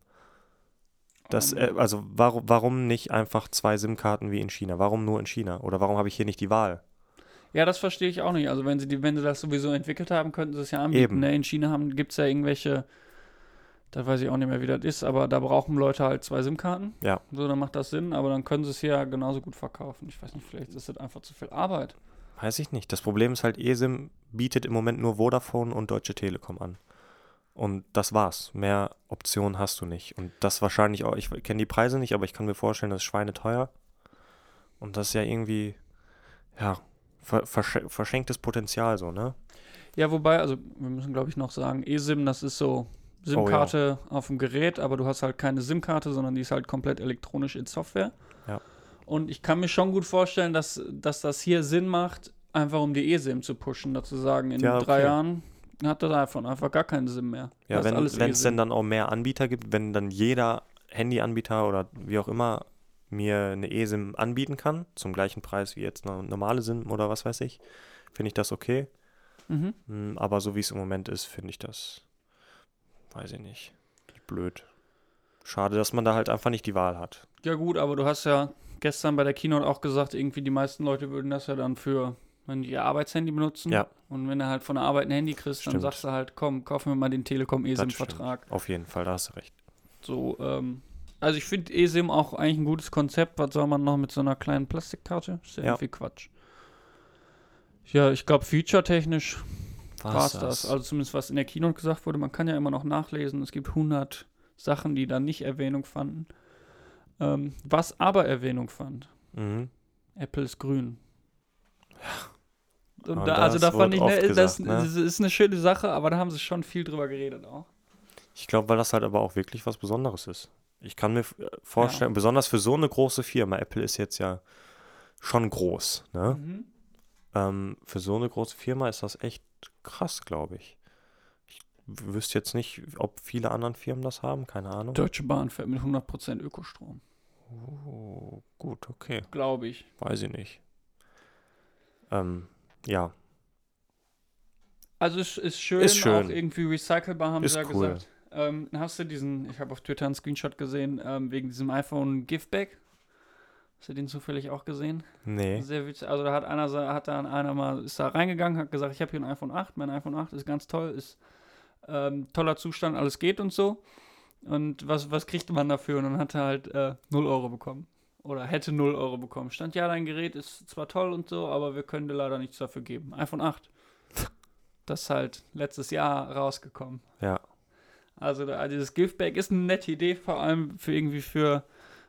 Das, äh, Ähm, also warum, warum nicht einfach zwei SIM-Karten wie in China? Warum nur in China? Oder warum habe ich hier nicht die Wahl? Ja, das verstehe ich auch nicht. Also wenn sie, die, wenn sie das sowieso entwickelt haben, könnten sie es ja anbieten. Eben. Ne? In China gibt es ja irgendwelche, da weiß ich auch nicht mehr, wie das ist, aber da brauchen Leute halt zwei SIM-Karten. Ja. So, dann macht das Sinn, aber dann können sie es hier genauso gut verkaufen. Ich weiß nicht, vielleicht ist das einfach zu viel Arbeit. Weiß ich nicht. Das Problem ist halt, eSIM bietet im Moment nur Vodafone und Deutsche Telekom an. Und das war's. Mehr Optionen hast du nicht. Und das wahrscheinlich auch, ich kenne die Preise nicht, aber ich kann mir vorstellen, das ist schweineteuer. Und das ist ja irgendwie, ja, ver versch verschenktes Potenzial so, ne? Ja, wobei, also wir müssen, glaube ich, noch sagen, eSIM, das ist so SIM-Karte auf dem Gerät, aber du hast halt keine SIM-Karte, sondern die ist halt komplett elektronisch in Software. Ja. Und ich kann mir schon gut vorstellen, dass, dass das hier Sinn macht, einfach um die eSIM zu pushen, dazu sagen, in Ja, drei okay. Jahren hat das iPhone einfach gar keinen SIM mehr. Ja, Das wenn es denn dann auch mehr Anbieter gibt, wenn dann jeder Handyanbieter oder wie auch immer mir eine eSIM anbieten kann, zum gleichen Preis wie jetzt eine normale SIM oder was weiß ich, finde ich das okay. Mhm. Hm, Aber so wie es im Moment ist, finde ich das, weiß ich nicht, blöd. Schade, dass man da halt einfach nicht die Wahl hat. Ja gut, aber du hast ja gestern bei der Keynote auch gesagt, irgendwie die meisten Leute würden das ja dann für, wenn die ihr Arbeitshandy benutzen. Ja. Und wenn du halt von der Arbeit ein Handy kriegst, dann Stimmt. sagst du halt, komm, kauf mir mal den Telekom Das eSIM-Vertrag. Auf jeden Fall, da hast du recht. So, ähm, also ich finde eSIM auch eigentlich ein gutes Konzept. Was soll man noch mit so einer kleinen Plastikkarte? Ist ja, Ja. irgendwie Quatsch. Ja, ich glaube, feature-technisch war es das. Also zumindest was in der Keynote gesagt wurde. Man kann ja immer noch nachlesen. Es gibt 100 Sachen, die da nicht Erwähnung fanden. Ähm, was aber Erwähnung fand, Mhm. Apple ist grün. Und da, also da fand ich, ne, oft das, gesagt, ne? das ist eine schöne Sache, aber da haben sie schon viel drüber geredet auch. Ich glaube, weil das halt aber auch wirklich was Besonderes ist. Ich kann mir äh, vorstellen, besonders für so eine große Firma, Apple ist jetzt ja schon groß, ne? Mhm. Ähm, für so eine große Firma ist das echt krass, glaube ich. Wüsste jetzt nicht, ob viele anderen Firmen das haben, keine Ahnung. Deutsche Bahn fährt mit 100% Ökostrom, Oh, gut, okay, glaube ich. weiß ich nicht. Ähm, ja, Also es ist schön, Ist schön. auch irgendwie recycelbar, haben Ist sie ja cool. gesagt. Ähm, hast du diesen, ich habe auf Twitter einen Screenshot gesehen, ähm, wegen diesem iPhone Giftback. Hast du den zufällig auch gesehen? nee, Sehr witzig. Also da hat einer, hat dann einer mal, ist da reingegangen, hat gesagt, ich habe hier ein iPhone 8, mein iPhone 8 ist ganz toll, ist ähm, toller Zustand, alles geht und so. Und was, was kriegt man dafür? Und dann hat er halt äh, 0 Euro bekommen. Oder hätte 0 Euro bekommen. Stand, ja, dein Gerät ist zwar toll und so, aber wir können dir leider nichts dafür geben. iPhone 8. [LAUGHS] Das ist halt letztes Jahr rausgekommen. ja, Also da, dieses Giftback ist eine nette Idee, vor allem für irgendwie für,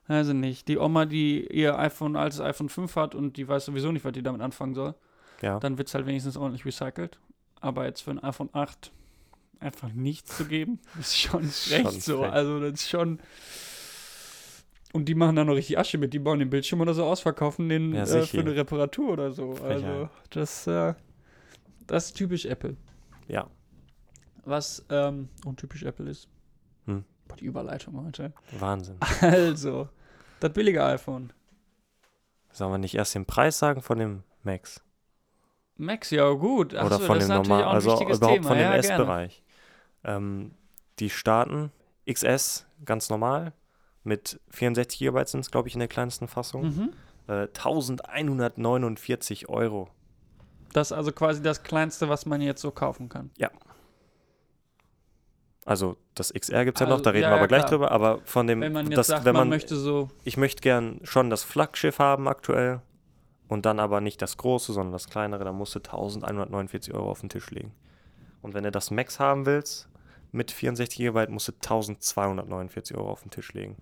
weiß ich nicht, die Oma, die ihr iPhone altes iPhone 5 hat und die weiß sowieso nicht, was die damit anfangen soll. ja. Dann wird es halt wenigstens ordentlich recycelt. Aber jetzt für ein iPhone 8 einfach nichts zu geben, [LAUGHS] ist schon schlecht Schon so. frech. Also das ist schon. Und die machen dann noch richtig Asche mit, die bauen den Bildschirm oder so aus, verkaufen den Ja, äh, für eine Reparatur oder so. Frechheit. Also das, äh, das ist typisch Apple. ja. Was ähm, untypisch Apple ist. Hm. Boah, die Überleitung heute. Wahnsinn. Also, das billige iPhone. Sollen wir nicht erst den Preis sagen von dem Max? Max, ja gut. Ach Oder so, von das dem ist natürlich normalen, auch ein also wichtiges überhaupt Thema. von dem ja. S-Bereich. Ähm, die starten XS ganz normal mit 64 GB sind es, glaube ich, in der kleinsten Fassung. Mhm. Äh, 1149 Euro. Das ist also quasi das Kleinste, was man jetzt so kaufen kann. Also das XR gibt es ja Also, noch, da reden ja, wir aber ja, gleich klar. drüber. Aber von dem, Wenn man jetzt das, sagt, wenn man, man, möchte so. ich möchte gern schon das Flaggschiff haben aktuell und dann aber nicht das große, sondern das kleinere, dann musst du 1149 Euro auf den Tisch legen. Und wenn du das Max haben willst, mit 64 GB, musst du 1249 Euro auf den Tisch legen.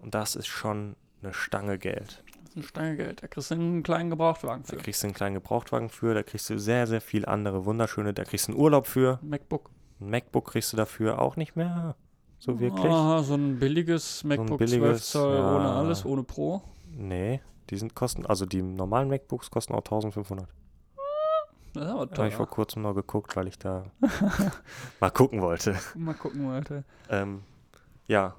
Und das ist schon eine Stange Geld. Das ist ein Stange Geld. Da kriegst du einen kleinen Gebrauchtwagen Da für. kriegst du einen kleinen Gebrauchtwagen für, da kriegst du sehr, sehr viel andere wunderschöne, da kriegst du einen Urlaub für, MacBook. ein MacBook kriegst du dafür auch nicht mehr. So wirklich? Aha, so ein billiges MacBook 12 billiges, Zoll ja. ohne alles, ohne Pro. Nee, die sind kosten, also die normalen MacBooks kosten auch 1500. Das ist aber Da habe ich vor kurzem noch geguckt, weil ich da [LAUGHS] mal gucken wollte. Mal gucken, Alter. Ähm, ja,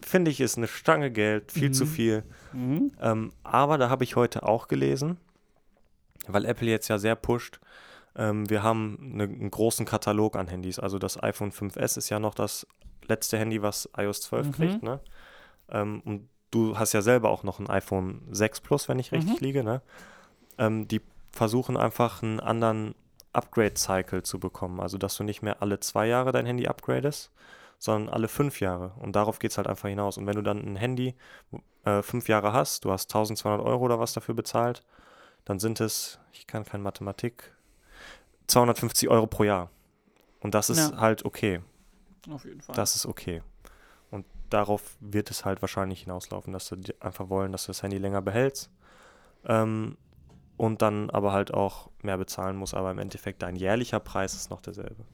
finde ich, ist eine Stange Geld, viel zu Mhm. viel. Mhm. Ähm, aber da habe ich heute auch gelesen, weil Apple jetzt ja sehr pusht. Ähm, wir haben eine, einen großen Katalog an Handys. Also das iPhone 5S ist ja noch das letzte Handy, was iOS 12 Mhm. kriegt. Ne? Ähm, und du hast ja selber auch noch ein iPhone 6 Plus, wenn ich richtig Mhm. liege. Ne? Ähm, die versuchen einfach einen anderen Upgrade-Cycle zu bekommen. Also dass du nicht mehr alle zwei Jahre dein Handy upgradest, sondern alle fünf Jahre. Und darauf geht es halt einfach hinaus. Und wenn du dann ein Handy äh, fünf Jahre hast, du hast 1200 Euro oder was dafür bezahlt, dann sind es, ich kann kein Mathematik, 250 Euro pro Jahr. Und das ist Ja. halt okay. Auf jeden Fall. Das ist okay. Und darauf wird es halt wahrscheinlich hinauslaufen, dass di- einfach wollen, dass du das Handy länger behältst. Ähm, und dann aber halt auch mehr bezahlen muss, aber im Endeffekt dein jährlicher Preis ist noch derselbe.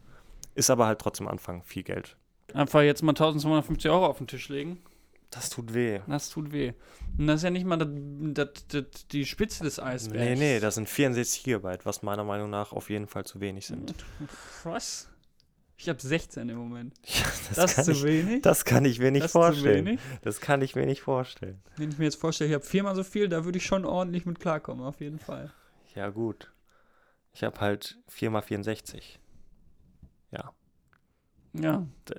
Ist aber halt trotzdem am Anfang viel Geld. Einfach jetzt mal 1250 Euro auf den Tisch legen. Das tut weh. Das tut weh. Und das ist ja nicht mal das, das, das, die Spitze des Eisbergs. Nee, nee, das sind 64 Gigabyte, was meiner Meinung nach auf jeden Fall zu wenig sind. Was? Ich habe 16 im Moment. [LAUGHS] Ja, Das, kann ist zu ich, wenig? das kann ich mir nicht Das vorstellen. Das kann ich mir nicht vorstellen. Wenn ich mir jetzt vorstelle, ich habe viermal so viel, da würde ich schon ordentlich mit klarkommen, auf jeden Fall. Ja, gut. Ich habe halt 4x64. Ja. Ja, d-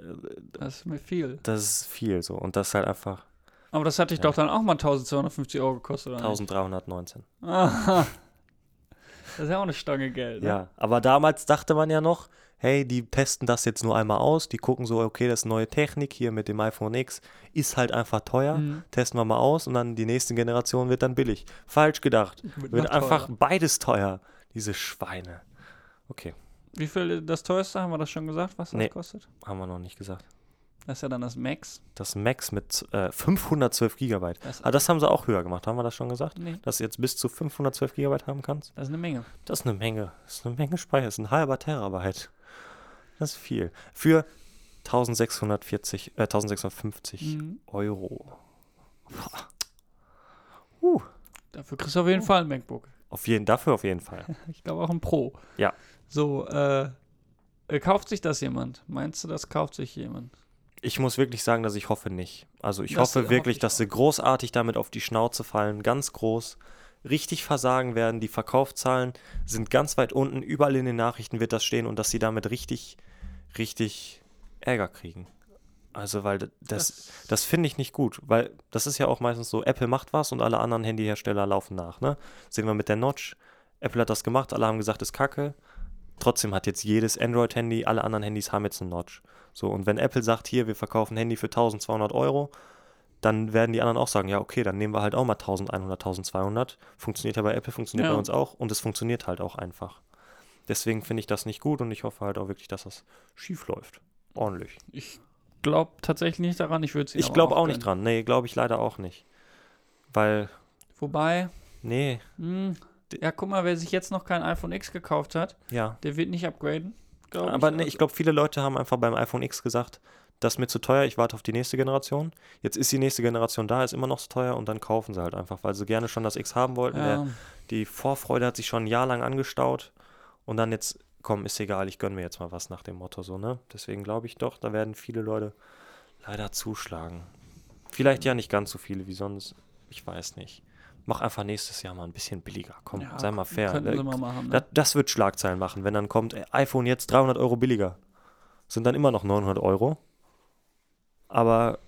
das ist mir viel. Das ist viel so. Und das ist halt einfach Aber das hatte ich Ja. doch dann auch mal 1250 Euro gekostet, oder? nicht? 1319. Aha. Das ist ja auch eine Stange Geld. Ne? Ja, aber damals dachte man ja noch, hey, die testen das jetzt nur einmal aus, die gucken so, okay, das ist neue Technik hier mit dem iPhone X, ist halt einfach teuer, Mhm. testen wir mal aus und dann die nächste Generation wird dann billig. Falsch gedacht. Wird Wird einfach teurer. beides teuer, diese Schweine. Okay, Wie viel das teuerste, haben wir das schon gesagt, was das Nee. kostet? haben wir noch nicht gesagt. Das ist ja dann das Max. Das Max mit äh, 512 Gigabyte. Das, Ah, das haben sie auch höher gemacht, haben wir das schon gesagt? nee, Dass du jetzt bis zu 512 Gigabyte haben kannst? das ist eine Menge. Das ist eine Menge. Das ist eine Menge Speicher. Das ist ein halber Terabyte. Das ist viel. Für 1640, äh, 1650 Mhm. Euro. Uh, Dafür kriegst du auf jeden Fall ein MacBook. auf jeden, dafür auf jeden Fall. [LAUGHS] Ich glaube auch ein Pro. Ja. So, äh, kauft sich das jemand? Meinst du, das kauft sich jemand? Ich muss wirklich sagen, dass ich hoffe nicht. Also ich Das hoffe hoffe wirklich, ich dass sie großartig damit auf die Schnauze fallen, ganz groß, richtig versagen werden. Die Verkaufszahlen sind ganz weit unten. Überall in den Nachrichten wird das stehen und dass sie damit richtig, richtig Ärger kriegen. Also, weil d- das, das finde ich nicht gut, weil das ist ja auch meistens so, Apple macht was und alle anderen Handyhersteller laufen nach, ne? Sehen wir mit der Notch, Apple hat das gemacht, alle haben gesagt, ist kacke. Trotzdem hat jetzt jedes Android-Handy, alle anderen Handys haben jetzt eine Notch. So, und wenn Apple sagt, hier, wir verkaufen ein Handy für 1200 Euro, dann werden die anderen auch sagen, ja, okay, dann nehmen wir halt auch mal 1100, 1200. Funktioniert ja bei Apple, funktioniert Ja. bei uns auch und es funktioniert halt auch einfach. Deswegen finde ich das nicht gut und ich hoffe halt auch wirklich, dass das schief läuft. Ordentlich. Ich glaube tatsächlich nicht daran. Ich würde es Ich glaube auch nicht dran. Nee, glaube ich leider auch nicht. Weil, Wobei, nee, hm, ja, guck mal, wer sich jetzt noch kein iPhone X gekauft hat, ja. der wird nicht upgraden. Aber ich. nee, ich glaube, viele Leute haben einfach beim iPhone X gesagt, das ist mir zu teuer, ich warte auf die nächste Generation. Jetzt ist die nächste Generation da, ist immer noch zu teuer und dann kaufen sie halt einfach, weil sie gerne schon das X haben wollten. Der, ja, die Vorfreude hat sich schon ein Jahr lang angestaut und dann jetzt, komm, ist egal, ich gönne mir jetzt mal was nach dem Motto so, ne? Deswegen glaube ich doch, da werden viele Leute leider zuschlagen. Vielleicht ja nicht ganz so viele wie sonst, ich weiß nicht. Mach einfach nächstes Jahr mal ein bisschen billiger, komm, ja, sei mal fair. Sie mal machen. Ne? das, das wird Schlagzeilen machen, wenn dann kommt, äh, iPhone jetzt 300 Euro billiger. Sind dann immer noch 900 Euro. Aber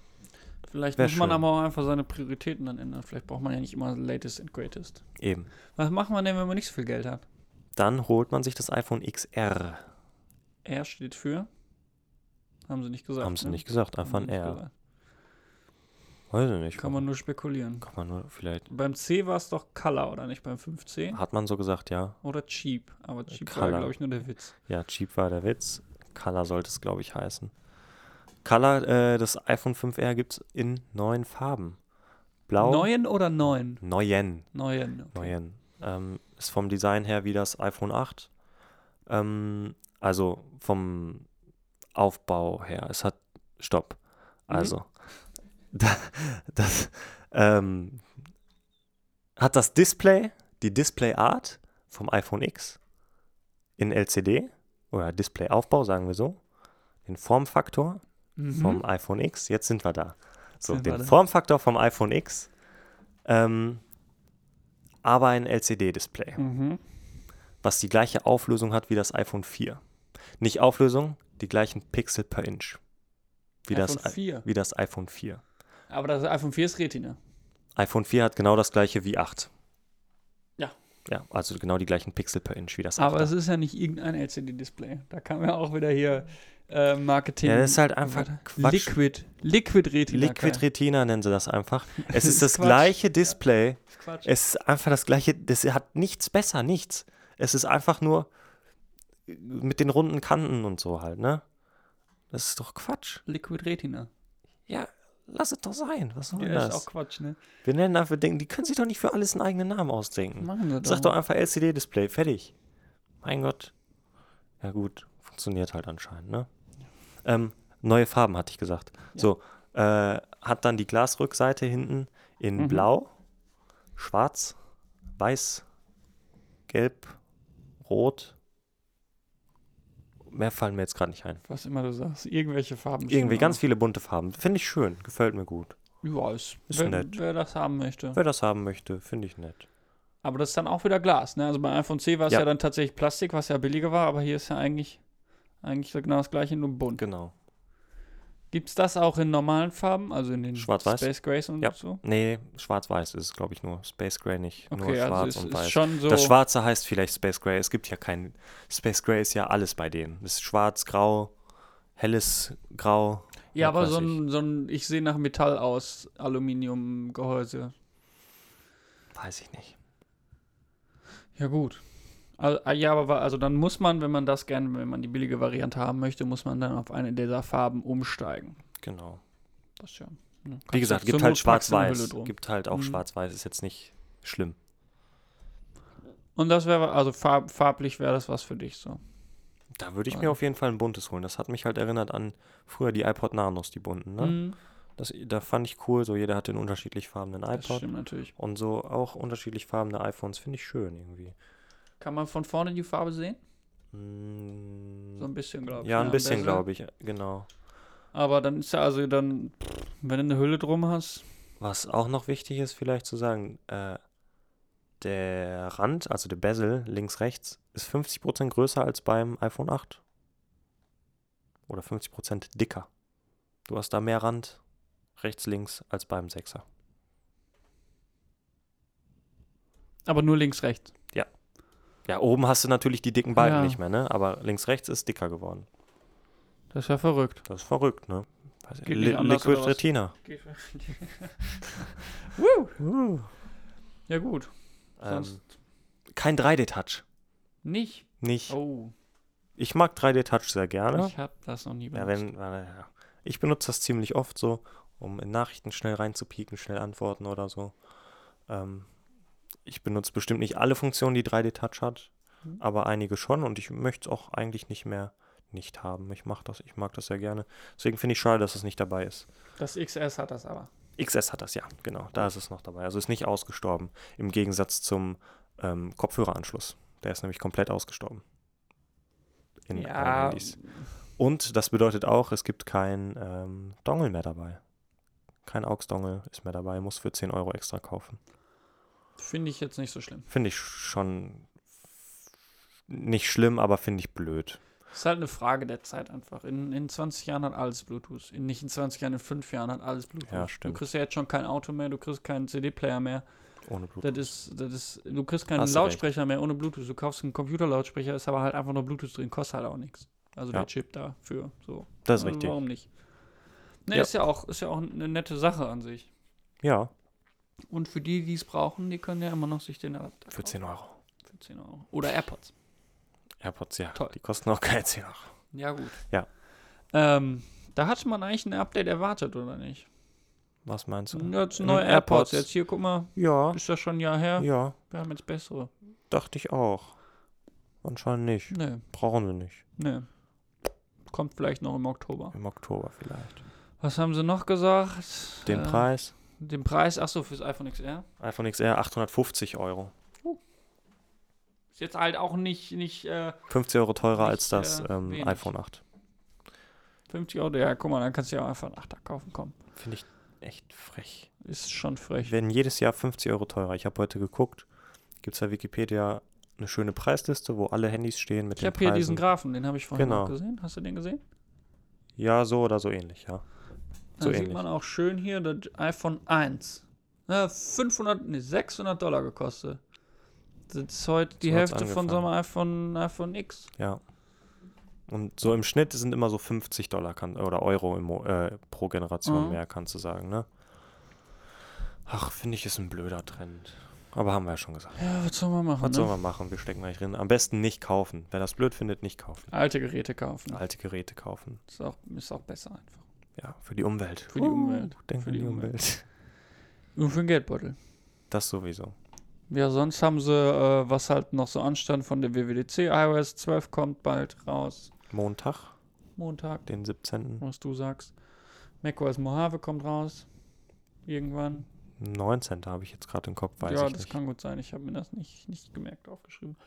Vielleicht muss man schön. aber auch einfach seine Prioritäten dann ändern. Vielleicht braucht man ja nicht immer latest and greatest. eben. Was macht man denn, wenn man nicht so viel Geld hat? Dann holt man sich das iPhone XR. R steht für? Haben sie nicht gesagt. Haben sie ne? nicht gesagt, einfach ein R. gesagt. Weiß ich nicht. Kann man nur spekulieren. kann man nur vielleicht. Beim C war es doch Color, oder nicht? Beim 5C? Hat man so gesagt, ja. Oder Cheap. Aber Cheap war, Color. glaube ich, nur der Witz. Ja, cheap war der Witz. Color sollte es, glaube ich, heißen. Color, äh, das iPhone 5R gibt es in neun Farben. Blau. Neuen oder neun? Neuen. Neuen. Okay. Neuen. Ähm, ist vom Design her wie das iPhone 8. Ähm, also vom Aufbau her. Es hat. Stopp. Mhm. Also. [LAUGHS] Da, das ähm, hat das Display, die Displayart vom iPhone X in LCD oder Displayaufbau, sagen wir so. Den Formfaktor Mhm. vom iPhone X. Jetzt sind wir da. So, Sind den. Formfaktor vom iPhone X, ähm, aber ein LCD-Display, Mhm. was die gleiche Auflösung hat wie das iPhone 4. Nicht Auflösung, die gleichen Pixel per Inch. Wie, das, iPhone 4. wie das iPhone 4. Aber das iPhone 4 ist Retina. iPhone 4 hat genau das gleiche wie 8. Ja. Ja, also genau die gleichen Pixel per Inch wie das 8. Aber es ist ja nicht irgendein LCD-Display. Da kam ja auch wieder hier äh, Marketing. Ja, das ist halt einfach. Quatsch. Liquid. Liquid Retina. Liquid. Retina nennen sie das einfach. Es ist das Quatsch. gleiche Display. Das ist Quatsch. Es ist einfach das gleiche, das hat nichts besser, nichts. Es ist einfach nur mit den runden Kanten und so halt, ne? Das ist doch Quatsch. Liquid Retina. Ja, lass es doch sein. Was soll Ja, das? ist auch Quatsch, ne? Wir nennen einfach Dinge, die können sich doch nicht für alles einen eigenen Namen ausdenken. Machen wir Sag doch einfach LCD-Display, fertig. Mein Gott. Ja gut, funktioniert halt anscheinend, ne? Ähm, neue Farben, hatte ich gesagt. Ja. So, äh, hat dann die Glasrückseite hinten in Mhm. blau, schwarz, weiß, gelb, rot. Mehr fallen mir jetzt gerade nicht ein. Was immer du sagst. Irgendwelche Farben. Irgendwie ganz auch. viele bunte Farben. Finde ich schön, gefällt mir gut. Ja, ist, Ist wer, nett. wer das haben möchte. Wer das haben möchte, finde ich nett. Aber das ist dann auch wieder Glas, ne? Also bei iPhone C war es Ja. ja. dann tatsächlich Plastik, was ja billiger war, aber hier ist ja eigentlich, eigentlich genau das gleiche, nur bunt. Genau. Gibt es das auch in normalen Farben, also in den? Space Grays und Ja. so? Nee, schwarz-weiß ist es, glaube ich, nur. Space Gray nicht. nur Okay, schwarz also es und weiß. so. Das Schwarze heißt vielleicht Space Gray. Es gibt ja kein. Space Gray ist ja alles bei denen. Das ist schwarz, grau, helles Grau. ja, aber so ein, so ein, ich sehe nach Metall aus, Aluminiumgehäuse. Weiß ich nicht. Ja, gut. Also, ja, aber also dann muss man, wenn man das gerne, wenn man die billige Variante haben möchte, muss man dann auf eine dieser Farben umsteigen. Genau. Das ist ja. ne, Wie gesagt, gibt halt schwarz-weiß. Gibt halt auch Mhm. schwarz-weiß. Ist jetzt nicht schlimm. Und das wäre, also farb, farblich wäre das was für dich so. Da würde ich mir Also- auf jeden Fall ein buntes holen. Das hat mich halt erinnert an früher die iPod Nanos, die bunten. Ne? Mhm, Das, da fand ich cool. So jeder hatte einen unterschiedlich farbenen das iPod. stimmt natürlich. Und so auch unterschiedlich farbene iPhones finde ich schön irgendwie. Kann man von vorne die Farbe sehen? Mm, So ein bisschen, glaube ich. ja, ein am bisschen, glaube ich. Genau. Aber dann ist ja also dann, wenn du eine Hülle drum hast, Was auch noch wichtig ist, vielleicht zu sagen, äh, der Rand, also der Bezel links, rechts, ist 50% größer als beim iPhone 8. Oder 50% dicker. Du hast da mehr Rand rechts, links als beim 6er. aber nur links, rechts. Ja, oben hast du natürlich die dicken Balken Ja. nicht mehr, ne? Aber links, rechts ist dicker geworden. Das ist ja verrückt. Das ist verrückt, ne? Ich- Geht Li anders, Liquid? Retina. [LAUGHS] [LAUGHS] Woo! Ja, gut. Ähm, Sonst kein 3D-Touch. nicht. Nicht. Oh, Ich mag 3D-Touch sehr gerne. ich habe das noch nie Ja, benutzt. wenn, äh, ja. Ich benutze das ziemlich oft so, um in Nachrichten schnell reinzupieken, schnell antworten oder so. Ähm, ich benutze bestimmt nicht alle Funktionen, die 3D-Touch hat, Mhm. aber einige schon und ich möchte es auch eigentlich nicht mehr nicht haben. Ich mach das, ich mag das sehr gerne. Deswegen finde ich schade, dass es nicht dabei ist. Das XS hat das aber. XS hat das, ja, genau. Da ist es noch dabei. Also ist nicht ausgestorben. Im Gegensatz zum ähm, Kopfhöreranschluss. Der ist nämlich komplett ausgestorben. In ja, Handys. Und das bedeutet auch, es gibt kein ähm, Dongle mehr dabei. Kein AUX-Dongle ist mehr dabei, muss für 10 Euro extra kaufen. Finde ich jetzt nicht so schlimm. Finde ich schon nicht schlimm, aber finde ich blöd. ist halt eine Frage der Zeit einfach. In, in 20 Jahren hat alles Bluetooth. In, nicht in 20 Jahren, in 5 Jahren hat alles Bluetooth. Ja, Du stimmt. kriegst ja jetzt schon kein Auto mehr, du kriegst keinen CD-Player mehr. Ohne Bluetooth. Das ist, das ist, du kriegst keinen Hast du recht. Lautsprecher mehr ohne Bluetooth. Du kaufst einen Computerlautsprecher, ist aber halt einfach nur Bluetooth drin, kostet halt auch nichts. Also Ja. der Chip dafür. So. Das ist Also richtig. Warum nicht? Ne, Ja. ist ja auch, ist ja auch eine nette Sache an sich. Ja, Und für die, die es brauchen, die können ja immer noch sich den Adapter für 10 Euro. Für 10 Euro. Oder AirPods. AirPods, ja. Toll. Die kosten auch keine 10 Euro. Ja, gut. Ja. Ähm, da hatte man eigentlich ein Update erwartet, oder nicht? Was meinst du? Jetzt In neue AirPods. AirPods. Jetzt hier, guck mal, Ja, ist das schon ein Jahr her? ja, Wir haben jetzt bessere. dachte ich auch. Anscheinend nicht. Nee, Brauchen wir nicht. nee. Kommt vielleicht noch im Oktober. Im Oktober vielleicht. Was haben sie noch gesagt? Den Äh, Preis? Den Preis, achso, fürs iPhone XR. iPhone XR 850 Euro. Ist jetzt halt auch nicht, nicht äh, 50 Euro teurer Nicht, als das äh, ähm, iPhone 8. 50 Euro. Ja, guck mal, dann kannst du ja auch einfach einen 8er kaufen. Komm, Finde ich echt frech. ist schon frech. Werden jedes Jahr 50 Euro teurer. Ich habe heute geguckt. Gibt es bei Wikipedia eine schöne Preisliste, wo alle Handys stehen mit Ich den habe hier Preisen. diesen Graphen, den habe ich vorhin Genau. gesehen. Hast du den gesehen? ja, so oder so ähnlich, ja. Da So sieht ähnlich. man auch schön hier das iPhone 1. Ja, 500, nee, 600 Dollar gekostet. Das ist heute die So Hälfte von so einem iPhone, iPhone X. Ja. Und so im Schnitt sind immer so 50 Dollar kann, oder Euro im, äh, pro Generation Mhm. mehr, kannst du sagen, ne? Ach, finde ich, ist ein blöder Trend. aber haben wir ja schon gesagt. Ja, was soll man machen? Was ne? sollen wir machen? Wir stecken gleich drin. Am besten nicht kaufen. Wer das blöd findet, nicht kaufen. Alte Geräte kaufen. Alte Geräte kaufen. Ist auch, ist auch besser einfach. Ja, für die Umwelt. Für die Umwelt. Denk Für die die Umwelt. Umwelt. Nur für den Geldbeutel. Das sowieso. Ja, sonst haben sie, äh, was halt noch so anstand von der WWDC, iOS 12 kommt bald raus. Montag, Montag, den 17. was du sagst. macOS Mojave kommt raus. Irgendwann. 19. habe ich jetzt gerade im Kopf, weiß ja, ich das nicht. kann gut sein. Ich habe mir das nicht, nicht gemerkt aufgeschrieben.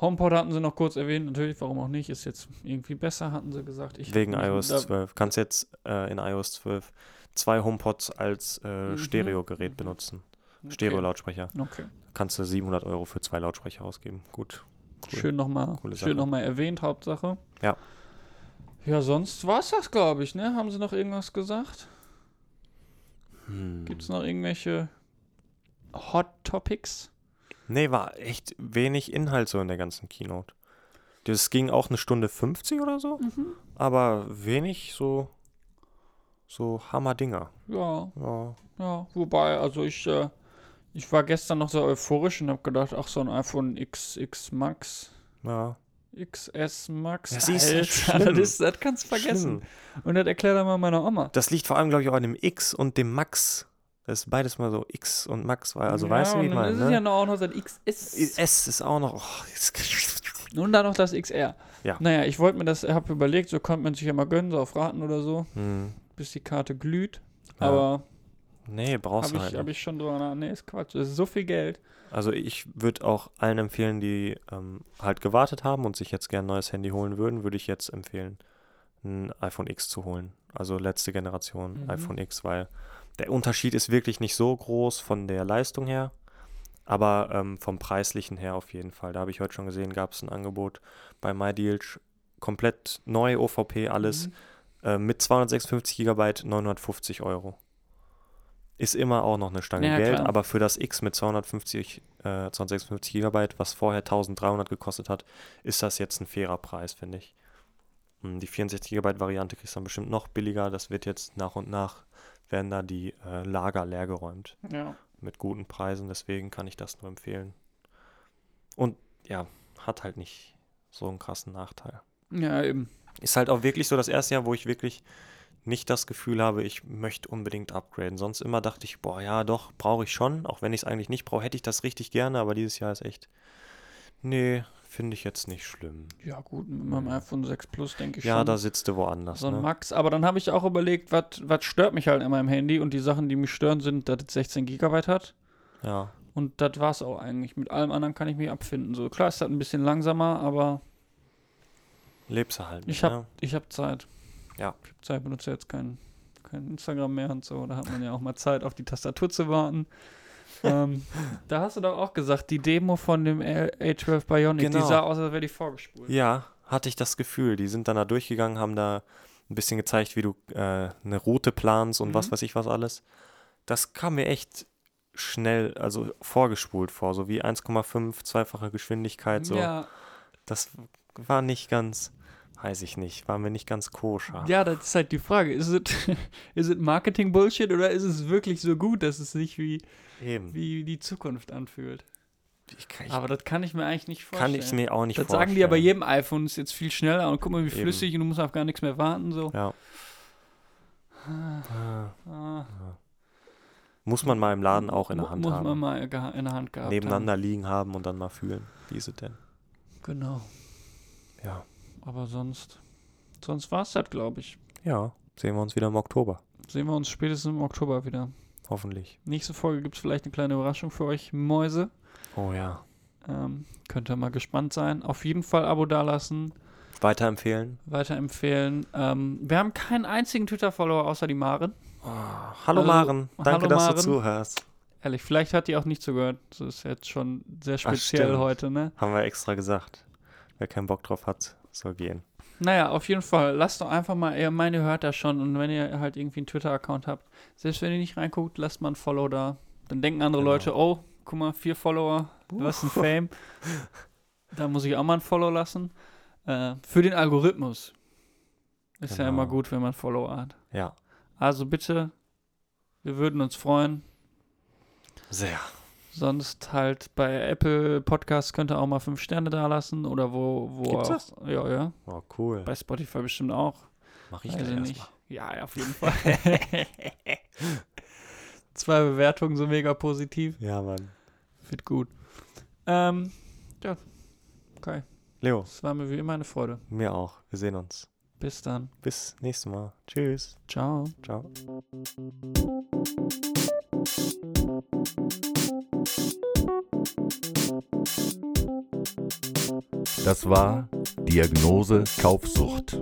HomePod hatten sie noch kurz erwähnt, natürlich, warum auch nicht. Ist jetzt irgendwie besser, hatten sie gesagt. Ich Wegen iOS da- 12. Kannst jetzt äh, in iOS 12 zwei HomePods als äh, Mhm. Stereogerät Mhm. benutzen. Okay. Stereo-Lautsprecher. Okay. Kannst du 700 Euro für zwei Lautsprecher ausgeben. Gut. Cool. Schön nochmal noch mal erwähnt, Hauptsache. Ja. Ja, sonst war es das, glaube ich, ne? Haben sie noch irgendwas gesagt? Hm. Gibt es noch irgendwelche Hot Topics? Nee, war echt wenig Inhalt so in der ganzen Keynote. Das ging auch eine Stunde 50 oder so, Mhm. aber wenig so, so Hammerdinger. Ja, Ja. ja. Wobei, also ich, äh, ich war gestern noch so euphorisch und habe gedacht, ach, so ein iPhone XX Max, ja. XS Max. Ja, siehst du, Alter, das, ist, das kannst du vergessen. Schlimm. Und das erklärt er mal meiner Oma. Das liegt vor allem, glaube ich, auch an dem X und dem Max. Das ist beides mal so X und Max, weil, also ja, weißt du, wie ich meine, ist es ja ne? noch auch noch das XS. S ist auch noch. Oh, Und dann noch das XR. Ja. Naja, ich wollte mir das, habe überlegt, so konnte man sich ja mal gönnen, so auf Raten oder so, hm. bis die Karte glüht. Ja. Aber Nee, brauchst habe du halt. nicht. ich schon drüber nach. Nee, ist Quatsch. Das ist so viel Geld. Also ich würde auch allen empfehlen, die ähm, halt gewartet haben und sich jetzt gerne ein neues Handy holen würden, würde ich jetzt empfehlen, ein iPhone X zu holen. Also letzte Generation Mhm. iPhone X, weil der Unterschied ist wirklich nicht so groß von der Leistung her, aber ähm, vom preislichen her auf jeden Fall. Da habe ich heute schon gesehen, gab es ein Angebot bei MyDeal, komplett neu OVP, alles Mhm. äh, mit 256 GB 950 Euro. Ist immer auch noch eine Stange Ja, Geld, klar. aber für das X mit 250, äh, 256 GB, was vorher 1300 gekostet hat, ist das jetzt ein fairer Preis, finde ich. Hm, Die 64 GB Variante kriegst du dann bestimmt noch billiger. Das wird jetzt nach und nach, werden da die äh, Lager leergeräumt Ja. mit guten Preisen, deswegen kann ich das nur empfehlen. Und ja, hat halt nicht so einen krassen Nachteil. Ja, eben. Ist halt auch wirklich so das erste Jahr, wo ich wirklich nicht das Gefühl habe, ich möchte unbedingt upgraden. Sonst immer dachte ich, boah, ja, doch, brauche ich schon. Auch wenn ich es eigentlich nicht brauche, hätte ich das richtig gerne, aber dieses Jahr ist echt. Nee, finde ich jetzt nicht schlimm. Ja, gut, mit meinem iPhone 6 Plus denke ich Ja, schon. da sitzt du woanders. so ein ne? Max. Aber dann habe ich auch überlegt, was stört mich halt an meinem Handy. Und die Sachen, die mich stören, sind, dass es 16 Gigabyte hat. Ja, Und das war's auch eigentlich. Mit allem anderen kann ich mich abfinden. So klar, ist das ein bisschen langsamer, aber lebst du halt. ich nicht, habe ne? ich hab Zeit. Ja. Ich habe Zeit, benutze jetzt kein, kein Instagram mehr und so. Da hat man ja auch mal Zeit, auf die Tastatur zu warten. Ähm, da hast du doch auch gesagt, die Demo von dem A- A12 Bionic, die Genau. sah aus, als wäre die vorgespult. Ja, hatte ich das Gefühl. Die sind dann da durchgegangen, haben da ein bisschen gezeigt, wie du äh, eine Route planst und was Mhm. weiß ich was alles. Das kam mir echt schnell, also vorgespult vor, so wie 1,5, zweifache Geschwindigkeit. So. Ja, Das war nicht ganz, weiß ich nicht, war mir nicht ganz koscher. ja, das ist halt die Frage. Ist es [LAUGHS] ist es Marketing-Bullshit oder ist es wirklich so gut, dass es sich wie, Eben. wie die Zukunft anfühlt? Ich, kann- ich, Aber das kann ich mir eigentlich nicht vorstellen. kann ich mir auch nicht Das vorstellen. sagen die ja bei jedem iPhone, ist jetzt viel schneller und guck mal, wie Eben. flüssig und du musst auf gar nichts mehr warten. So. Ja. Ah, Ah, ah. Muss man mal im Laden auch in der Hand muss haben. man mal in der Hand gehabt Nebeneinander liegen haben und dann mal fühlen, wie ist es denn. haben. Genau. Ja. Aber sonst, sonst war es das, glaube ich. Ja, sehen wir uns wieder im Oktober. Sehen wir uns spätestens im Oktober wieder. Hoffentlich. Nächste Folge gibt es vielleicht eine kleine Überraschung für euch, Mäuse. Oh ja. Ähm, könnt ihr mal gespannt sein. Auf jeden Fall Abo dalassen, Weiterempfehlen. weiterempfehlen. Ähm, wir haben keinen einzigen Twitter-Follower außer die Maren. Oh, hallo Also, Maren, danke, hallo dass Maren. du zuhörst. Ehrlich, vielleicht hat die auch nicht zugehört. Das ist jetzt schon sehr speziell stimmt. heute, ne? Haben wir extra gesagt. Wer keinen Bock drauf hat, soll gehen. Naja, auf jeden Fall. Lasst doch einfach mal, ihr meine hört das schon und wenn ihr halt irgendwie einen Twitter-Account habt, selbst wenn ihr nicht reinguckt, lasst mal ein Follow da. Dann denken andere Genau. Leute, oh, guck mal, vier Follower, was ein [LAUGHS] Fame. da muss ich auch mal ein Follow lassen. Äh, für den Algorithmus. Ist ja Genau. immer gut, wenn man Follower hat. Ja, Also bitte, wir würden uns freuen. sehr. Sonst halt bei Apple Podcasts könnt ihr auch mal fünf Sterne da lassen oder wo, wo Gibt's auch. das? Ja, ja. Oh, cool. Bei Spotify bestimmt auch. Mach ich erst nicht. mal. Ja, ja, auf jeden [LAUGHS] Fall. [LAUGHS] Zwei Bewertungen so mega positiv. Ja, Mann. Wird gut. Ähm, ja. Okay. Leo, Es war mir wie immer eine Freude. mir auch. Wir sehen uns. Bis dann. Bis nächstes Mal. Tschüss. Ciao. Ciao. Das war Diagnose Kaufsucht.